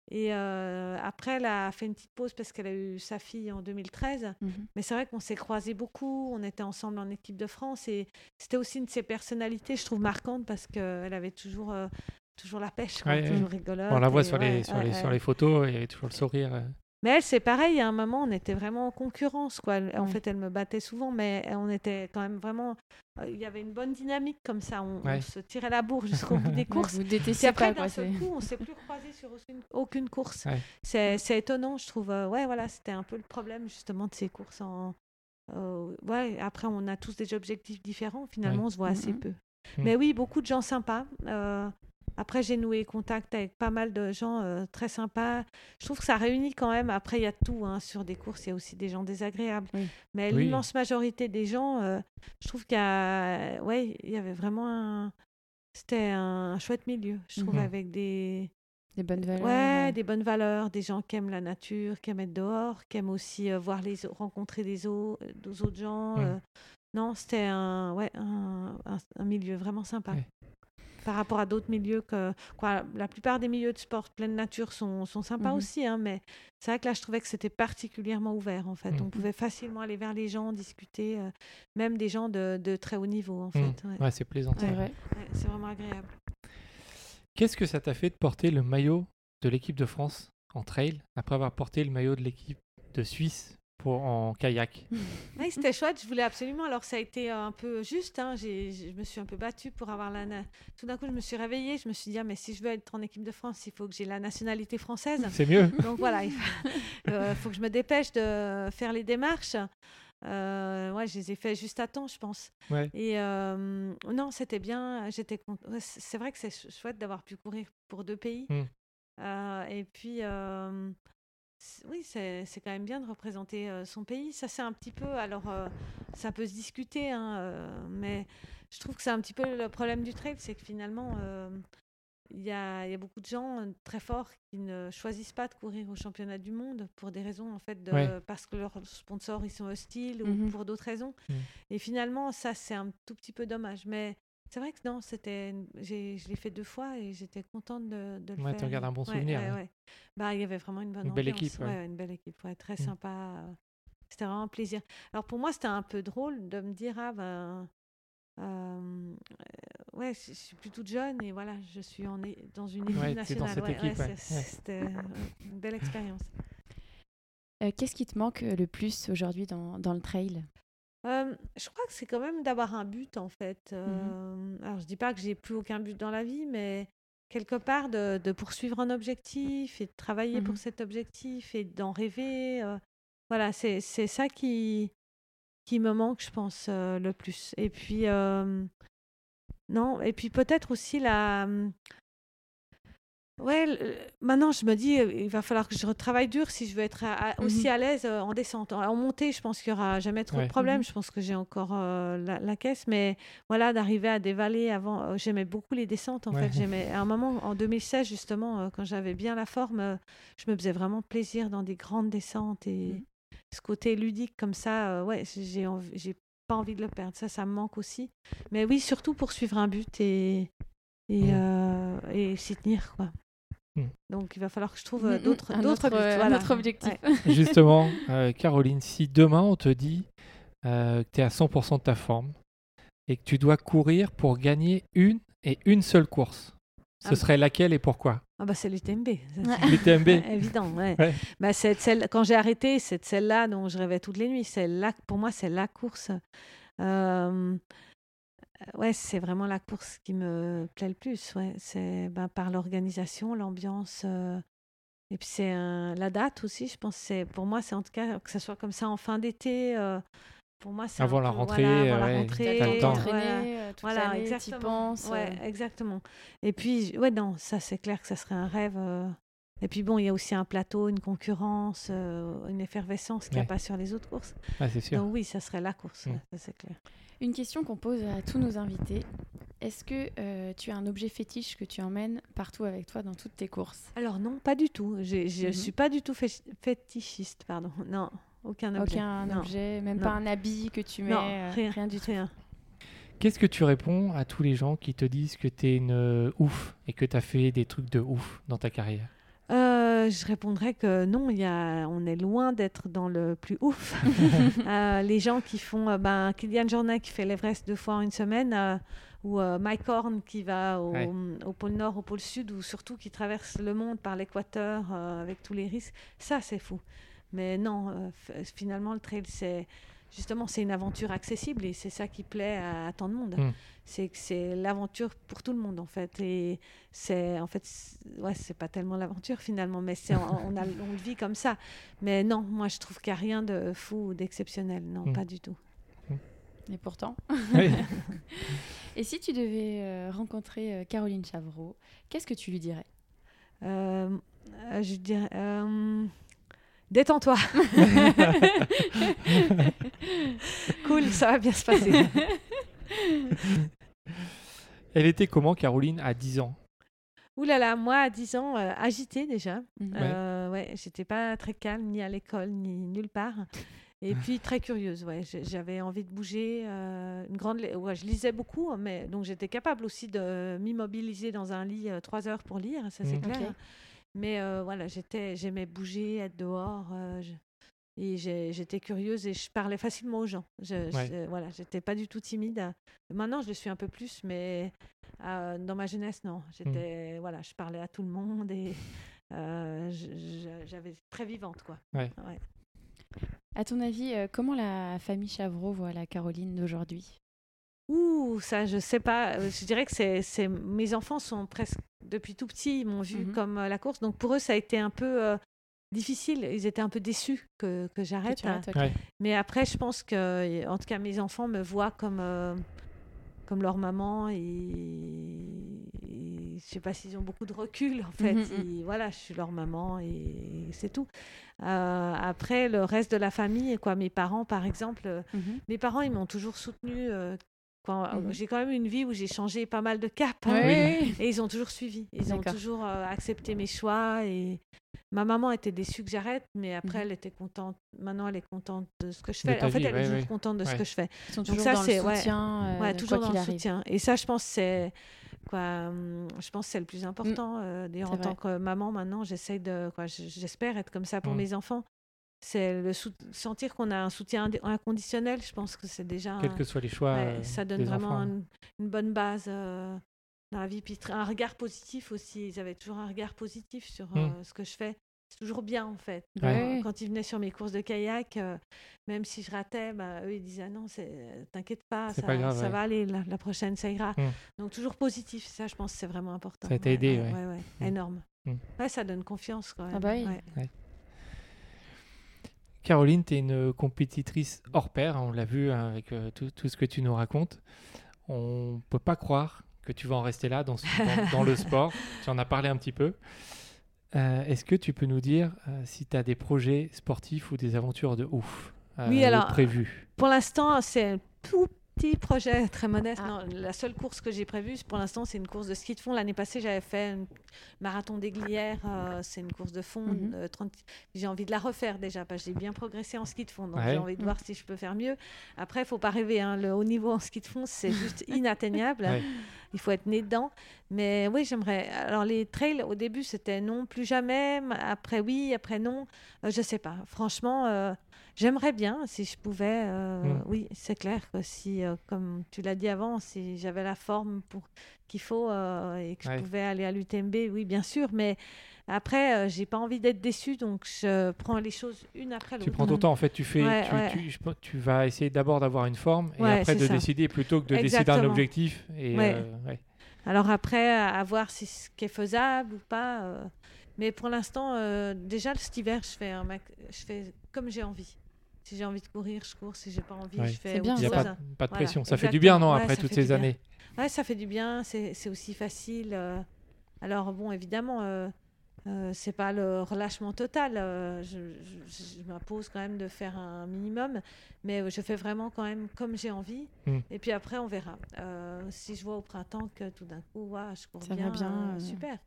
Et euh, après, elle a fait une petite pause parce qu'elle a eu sa fille en 2013. Mhm. Mais c'est vrai qu'on s'est croisés beaucoup, on était ensemble en équipe de France et c'était aussi une de ses personnalités, je trouve, marquante parce qu'elle avait toujours, euh, toujours la pêche, quoi, Ouais, ouais. toujours rigolote. On la voit sur, ouais, les, sur, ouais, les, ouais. sur les photos, il y avait toujours le sourire. Euh. Mais elle, c'est pareil, à un moment, on était vraiment en concurrence. Quoi. En Ouais. fait, elle me battait souvent, mais on était quand même vraiment. euh, Il y avait une bonne dynamique comme ça. On, se tirait la bourre [LAUGHS] jusqu'au bout des courses. vous Puis détestez après, d'un seul coup, on s'est [LAUGHS] plus recroisé sur aucune, aucune course. Ouais. C'est étonnant, je trouve. Euh, Ouais, voilà, c'était un peu le problème justement de ces courses. En... euh, ouais, après, on a tous des objectifs différents. Finalement, on se voit assez Mhm. peu. Mm. Mais oui, beaucoup de gens sympas. Euh, après, j'ai noué contact avec pas mal de gens euh, très sympas. Je trouve que ça réunit quand même. Après, il y a tout hein, sur des courses. Il y a aussi des gens désagréables. Oui. Mais Oui. l'immense majorité des gens, euh, je trouve qu'il y a, ouais, il y avait vraiment un, c'était un chouette milieu. Je trouve Mhm. avec des, Des bonnes valeurs. ouais, des bonnes valeurs, des gens qui aiment la nature, qui aiment être dehors, qui aiment aussi euh, voir les, rencontrer des, au- des autres gens. Non, c'était un, ouais, un, un- un milieu vraiment sympa. Ouais. Par rapport à d'autres milieux que quoi, la plupart des milieux de sport pleine nature sont, sont sympas Mhm. aussi, hein, mais c'est vrai que là je trouvais que c'était particulièrement ouvert en fait. Mhm. On pouvait facilement aller vers les gens, discuter, euh, même des gens de, de très haut niveau en Hmm. fait. ouais. Ouais, c'est plaisant. Vrai. C'est vraiment agréable. Qu'est-ce que ça t'a fait de porter le maillot de l'équipe de France en trail après avoir porté le maillot de l'équipe de Suisse pour, en kayak [LAUGHS] Oui, c'était chouette, je voulais absolument. Alors, ça a été un peu juste. hein, Je me suis un peu battue pour avoir la. Tout d'un coup, je me suis réveillée. Je me suis dit, ah, mais si je veux être en équipe de France, il faut que j'ai la nationalité française. [LAUGHS] C'est mieux [LAUGHS] Donc voilà, il faut, euh, faut que je me dépêche de faire les démarches. Euh, ouais, je les ai fait juste à temps, je pense. Ouais. Et euh, non, c'était bien. J'étais ouais, C'est vrai que c'est ch- chouette d'avoir pu courir pour deux pays. Mm. Euh, et puis, euh, oui, c'est quand même bien de représenter euh, son pays. Ça, c'est un petit peu. Alors, euh, ça peut se discuter, hein, euh, mais je trouve que c'est un petit peu le problème du trail, c'est que finalement, il y, a, y a beaucoup de gens très forts qui ne choisissent pas de courir au championnat du monde pour des raisons en fait de, Ouais. parce que leurs sponsors ils sont hostiles ou pour d'autres raisons. Mhm. Et finalement, ça c'est un tout petit peu dommage. Mais c'est vrai que non, c'était, je l'ai fait deux fois et j'étais contente de, de le Ouais, faire. t'en gardes un bon souvenir, ouais, hein. ouais. Bah, il y avait vraiment une bonne Une belle ambiance. équipe, ouais. Ouais, une belle équipe, ouais, très Mhm. sympa. euh, C'était vraiment un plaisir. Alors pour moi, c'était un peu drôle de me dire ah ben euh, euh, ouais, je je suis plus toute jeune et voilà, je suis en é- dans une équipe Ouais, t'es dans nationale. cette ouais, équipe, ouais, ouais, c'est- ouais. C'était une belle expérience. Euh, Qu'est-ce qui te manque le plus aujourd'hui dans, dans le trail? Je crois que c'est quand même d'avoir un but en fait. Mmh Alors je dis pas que j'ai plus aucun but dans la vie, mais quelque part de, de poursuivre un objectif et de travailler Mhm. pour cet objectif et d'en rêver. voilà, c'est c'est ça qui qui me manque, je pense, le plus. Et puis non, et puis peut-être aussi la Ouais, le- maintenant je me dis, euh, il va falloir que je retravaille dur si je veux être à- à- aussi à l'aise euh, en descente. En, montée, je pense qu'il y aura jamais trop Ouais. de problèmes. Mhm. Je pense que j'ai encore euh, la, la caisse, mais voilà, d'arriver à des vallées avant, euh, j'aimais beaucoup les descentes. En Ouais. fait, j'aimais à un moment en 2016 justement, euh, quand j'avais bien la forme, je me faisais vraiment plaisir dans des grandes descentes et Mhm. ce côté ludique comme ça. ouais, j'ai j'ai pas envie de le perdre. Ça, ça me manque aussi. Mais oui, surtout pour suivre un but et, et, et s'y tenir. Quoi. Mm. Donc, il va falloir que je trouve euh, d'autres euh, un voilà. autre objectif. Ouais. [LAUGHS] Justement, euh, Caroline, si demain on te dit euh, que tu es à 100% de ta forme et que tu dois courir pour gagner une et une seule course, ce Ah. serait laquelle et pourquoi? Ah bah c'est l'UTMB. [LAUGHS] L'UTMB [LAUGHS] Évident, ouais. Ouais. Bah, celle, quand j'ai arrêté, c'est celle-là dont je rêvais toutes les nuits. C'est là, pour moi, c'est la course. Euh, ouais, c'est vraiment la course qui me plaît le plus. Ouais. C'est ben, par l'organisation, l'ambiance. euh, et puis c'est la date aussi, je pense. C'est, pour moi, c'est en tout cas que ça soit comme ça en fin d'été. euh, pour moi, c'est Avant la rentrée, voilà, avant ouais, la t'as rentrée, le temps. voilà. Euh, toute Voilà, exactement. penses. Ouais, euh. exactement. Et puis, ouais, non, ça c'est clair que ça serait un rêve. euh. Et puis bon, il y a aussi un plateau, une concurrence, euh, une effervescence qu'il n'y a pas sur les autres courses. Ah, c'est sûr. Donc oui, ça serait la course, Mm. ça c'est clair. Une question qu'on pose à tous nos invités. Est-ce que euh, tu as un objet fétiche que tu emmènes partout avec toi dans toutes tes courses? Alors non, pas du tout. Je ne Mhm. suis pas du tout fé- fétichiste, pardon. [LAUGHS] Non, aucun objet. Aucun Non. objet, même Non. pas un habit que tu mets Non, euh, rien, du tout. Rien. Qu'est-ce que tu réponds à tous les gens qui te disent que tu es une ouf et que tu as fait des trucs de ouf dans ta carrière? Euh, je répondrais que non, y a, on est loin d'être dans le plus ouf. [LAUGHS] Euh, les gens qui font, euh, ben, Kylian Jornet qui fait l'Everest deux fois en une semaine, euh, ou Mike Horn qui va au, Ouais. au pôle Nord, au pôle Sud, ou surtout qui traverse le monde par l'équateur avec tous les risques, ça c'est fou. Mais non, finalement le trail c'est justement c'est une aventure accessible et c'est ça qui plaît à, à tant de monde. Mm. C'est que c'est l'aventure pour tout le monde en fait et c'est en fait c'est- ouais c'est pas tellement l'aventure finalement mais c'est on, on a [LAUGHS] on le vit comme ça. Mais non, moi je trouve qu'il n'y a rien de fou ou d'exceptionnel, non Mm. pas du tout. Et pourtant. Oui. [LAUGHS] Et si tu devais euh, rencontrer euh, Caroline Chavreau, qu'est-ce que tu lui dirais? Euh, euh, je dirais euh, détends-toi. [LAUGHS] cool, ça va bien se passer. [LAUGHS] Elle était comment, Caroline, à 10 ans? Ouh là là, moi à 10 ans, euh, agitée déjà. Ouais. Euh, ouais, j'étais pas très calme ni à l'école ni nulle part. Et puis très curieuse, ouais. J'avais envie de bouger. euh, une grande, ouais, je lisais beaucoup, hein, mais donc j'étais capable aussi de m'immobiliser dans un lit euh, trois heures pour lire, ça c'est Mhm. clair. Mais euh, voilà, j'étais, j'aimais bouger, être dehors. euh, je- et j'ai- j'étais curieuse et je parlais facilement aux gens. Je, Ouais. je- voilà, j'étais pas du tout timide. Maintenant, je le suis un peu plus, mais euh, dans ma jeunesse, non. J'étais, voilà, je parlais à tout le monde et euh, je- je- j'avais très vivante, quoi. Ouais. À ton avis, comment la famille Chavreau voit la Caroline d'aujourd'hui? Ouh, ça, je sais pas. Euh, Je dirais que c'est, c'est... mes enfants sont presque depuis tout petit, ils m'ont vu Mhm. comme euh, la course. Donc pour eux, ça a été un peu euh, difficile. Ils étaient un peu déçus que, que j'arrête. Ouais. Mais après, je pense que, en tout cas, mes enfants me voient comme, euh, comme leur maman et, et je sais pas s'ils ont beaucoup de recul en fait. Mhm, Ils- voilà, je suis leur maman et c'est tout. Euh, après, le reste de la famille, quoi, mes parents par exemple, mes parents ils m'ont toujours soutenu. Quand Mhm. J'ai quand même une vie où j'ai changé pas mal de cap. hein. Oui. Et ils ont toujours suivi. Ils ont toujours euh, accepté mes choix. Et ma maman était déçue que j'arrête, mais après, Mhm. elle était contente. Maintenant, elle est contente de ce que je fais. En fait, vie, elle est toujours ouais. contente de ce que je fais. Ils sont Donc toujours ça, dans le c'est- ouais. soutien. euh, toujours dans le arrive. soutien. Et ça, je pense, c'est quoi. hum, Je pense c'est le plus important. euh, D'ailleurs, Mm. C'est en tant que maman, maintenant, j'essaie de. Quoi, j'espère être comme ça pour Mm. mes enfants. C'est le sentir qu'on a un soutien inconditionnel. Je pense que c'est déjà. Quels que soient les choix Ouais, euh, ça donne des vraiment enfants. une, une bonne base euh, dans la vie. Puis un regard positif aussi. Ils avaient toujours un regard positif sur Mm. euh, ce que je fais. C'est toujours bien en fait. Ouais. Quand- Quand ils venaient sur mes courses de kayak, euh, même si je ratais, bah, eux ils disaient ah non, t'inquiète pas, ça, pas grave, ça ouais. va aller, la, la prochaine ça ira. Mm. Donc toujours positif, ça je pense que c'est vraiment important. Ça t'a aidé, ouais. ouais, ouais, Mm. énorme. Ouais, ça donne confiance quand même. Ah bah oui. Caroline, tu es une compétitrice hors pair, hein, on l'a vu hein, avec euh, tout, tout ce que tu nous racontes. On peut pas croire que tu vas en rester là dans, ce- dans- [LAUGHS] dans le sport. Tu en as parlé un petit peu. Euh, Est-ce que tu peux nous dire euh, si tu as des projets sportifs ou des aventures de ouf euh, Oui, alors, prévus Pour l'instant, c'est tout petit projet très modeste. Non, la seule course que j'ai prévue, pour l'instant, c'est une course de ski de fond. L'année passée, j'avais fait un marathon des Glières. euh, c'est une course de fond. Mhm. euh, 30 J'ai envie de la refaire déjà, parce que j'ai bien progressé en ski de fond. Donc Ouais. j'ai envie de voir si je peux faire mieux. Après, il faut pas rêver. hein, Le haut niveau en ski de fond, c'est [LAUGHS] juste inatteignable. Ouais. Il faut être né dedans. Mais oui, j'aimerais. Alors, les trails, au début, c'était non, plus jamais. Après, oui, après, non. Euh, je sais pas. Franchement, euh, j'aimerais bien si je pouvais. euh, Mm. Oui, c'est clair que si, euh, comme tu l'as dit avant, si j'avais la forme pour qu'il faut euh, et que Ouais. je pouvais aller à l'UTMB, oui, bien sûr. Mais après, j'ai pas envie d'être déçue, donc je prends les choses une après l'autre. Tu prends ton temps, en fait, tu fais, Ouais, tu, ouais. tu- je pense- tu vas essayer d'abord d'avoir une forme et après de ça. décider plutôt que de décider d'un Exactement. objectif. Et. Alors après, à voir si ce qui est faisable ou pas. Mais pour l'instant, euh, déjà cet hiver, je fais, un mac- je fais comme j'ai envie. Si j'ai envie de courir, je cours. Si j'ai pas envie, Ouais. je fais C'est bien, autre Il n'y a pas, de- pas de Voilà, pression. Ça fait du bien, non. Ouais, après toutes ces années? Ouais, ça fait du bien. C'est aussi facile. euh. Alors bon, évidemment, euh, euh, c'est pas le relâchement total. euh, je je- je m'impose quand même de faire un minimum, mais je fais vraiment quand même comme j'ai envie. Mm. Et puis après, on verra. Euh, si je vois au printemps que tout d'un coup, ouah, je cours Ça va bien, bien, super.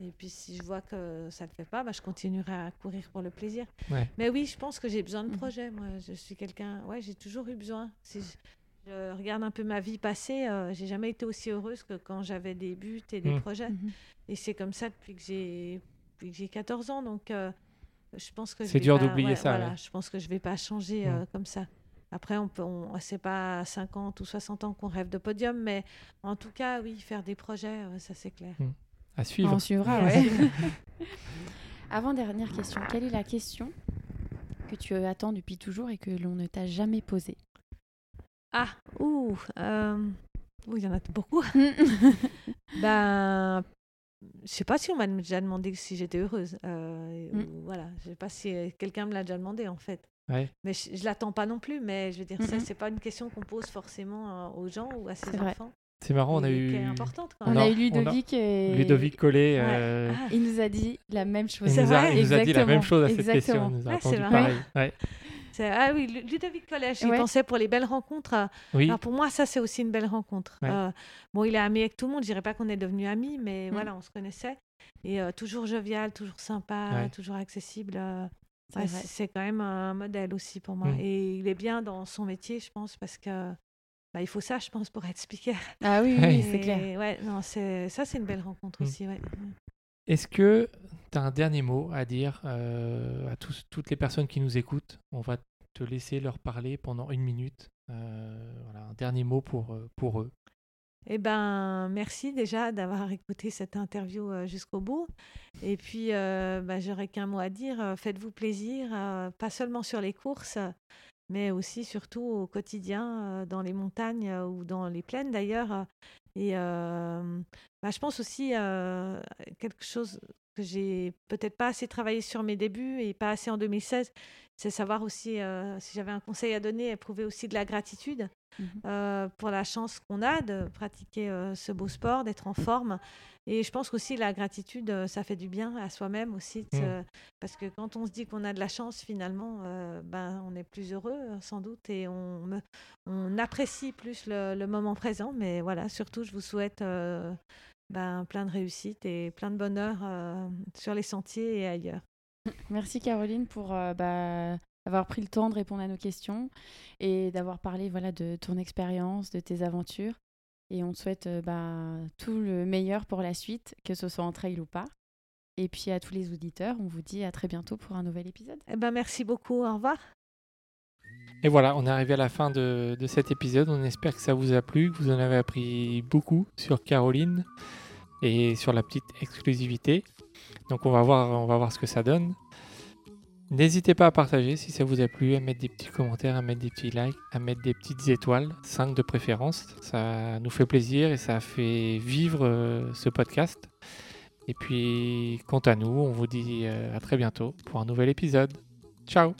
Et puis si je vois que ça ne le fait pas, bah, je continuerai à courir pour le plaisir. Ouais. Mais oui, je pense que j'ai besoin de Mhm. projets. Moi, je suis quelqu'un. Ouais, j'ai toujours eu besoin. Si je, je regarde un peu ma vie passée, euh, j'ai jamais été aussi heureuse que quand j'avais des buts et des Mhm. projets. Mhm. Et c'est comme ça depuis que j'ai depuis que j'ai 14 ans. Donc, euh, je pense que C'est dur d'oublier ouais, ça, Voilà, ouais. je pense que je vais pas changer euh, comme ça. Après, on peut, on, c'est pas à 50 ou 60 ans qu'on rêve de podium, mais en tout cas, oui, faire des projets, ça c'est clair. À suivre. On suivra, Ouais. [LAUGHS] Avant dernière question, quelle est la question que tu attends depuis toujours et que l'on ne t'a jamais posée? Ah, ouh, euh, ouh, il y en a beaucoup. [LAUGHS] Ben, je sais pas si on m'a déjà demandé si j'étais heureuse. euh, Mm. voilà, je sais pas si quelqu'un me l'a déjà demandé en fait. Ouais. Mais je, je l'attends pas non plus. Mais je veux dire, ça Mhm. c'est pas une question qu'on pose forcément euh, aux gens ou à ses enfants. C'est marrant, on a eu importante quand On a- a eu a- Ludovic et Ludovic Collet. Ouais. euh, Ah, il nous a dit la même chose. il, C'est nous a, vrai il nous a dit la même chose à cette question. Il nous a répondu pareil. Ouais. ah oui, Lu- Ludovic Collège, j'y Ouais. pensais pour les belles rencontres. euh, Oui, Alors pour moi, ça c'est aussi une belle rencontre. Ouais. Euh, bon, il est ami avec tout le monde. Je dirais pas qu'on est devenus amis, mais Mm. voilà, on se connaissait. Et euh, toujours jovial, toujours sympa, Ouais. toujours accessible. c'est quand même un modèle aussi pour moi. Mm. Et il est bien dans son métier, je pense, parce que bah, il faut ça, je pense, pour être speaker. Ah oui, c'est clair. Ouais, non, c'est ça, c'est une belle rencontre Mm. aussi. Ouais. Est-ce que tu as un dernier mot à dire euh, à tous, toutes les personnes qui nous écoutent? On va te laisser leur parler pendant une minute. Euh, voilà, un dernier mot pour, euh, pour eux. Eh ben, merci déjà d'avoir écouté cette interview jusqu'au bout. Et puis, euh, bah, j'aurais qu'un mot à dire. Faites-vous plaisir, euh, pas seulement sur les courses, mais aussi surtout au quotidien, euh, dans les montagnes euh, ou dans les plaines d'ailleurs. Et euh, bah, je pense aussi euh, quelque chose que j'ai peut-être pas assez travaillé sur mes débuts et pas assez en 2016, c'est savoir aussi, euh, si j'avais un conseil à donner, éprouver aussi de la gratitude Mhm. euh, pour la chance qu'on a de pratiquer euh, ce beau sport, d'être en forme. Et je pense qu'aussi la gratitude, ça fait du bien à soi-même aussi, Mm. se- parce que quand on se dit qu'on a de la chance, finalement, euh, ben, on est plus heureux euh, sans doute et on, me- on apprécie plus le, le moment présent. Mais voilà, surtout, je vous souhaite euh, ben, plein de réussite et plein de bonheur euh, sur les sentiers et ailleurs. Merci Caroline pour euh, bah, avoir pris le temps de répondre à nos questions et d'avoir parlé voilà, de ton expérience, de tes aventures. Et on te souhaite euh, bah, tout le meilleur pour la suite, que ce soit en trail ou pas. Et puis à tous les auditeurs, on vous dit à très bientôt pour un nouvel épisode. Eh ben, merci beaucoup. Au revoir. Et voilà, on est arrivé à la fin de, de cet épisode. On espère que ça vous a plu, que vous en avez appris beaucoup sur Caroline et sur la petite exclusivité. Donc on va voir, on va voir ce que ça donne. N'hésitez pas à partager si ça vous a plu, à mettre des petits commentaires, à mettre des petits likes, à mettre des petites étoiles, 5 de préférence. Ça nous fait plaisir et ça fait vivre euh, ce podcast. Et puis, quant à nous, on vous dit euh, à très bientôt pour un nouvel épisode. Ciao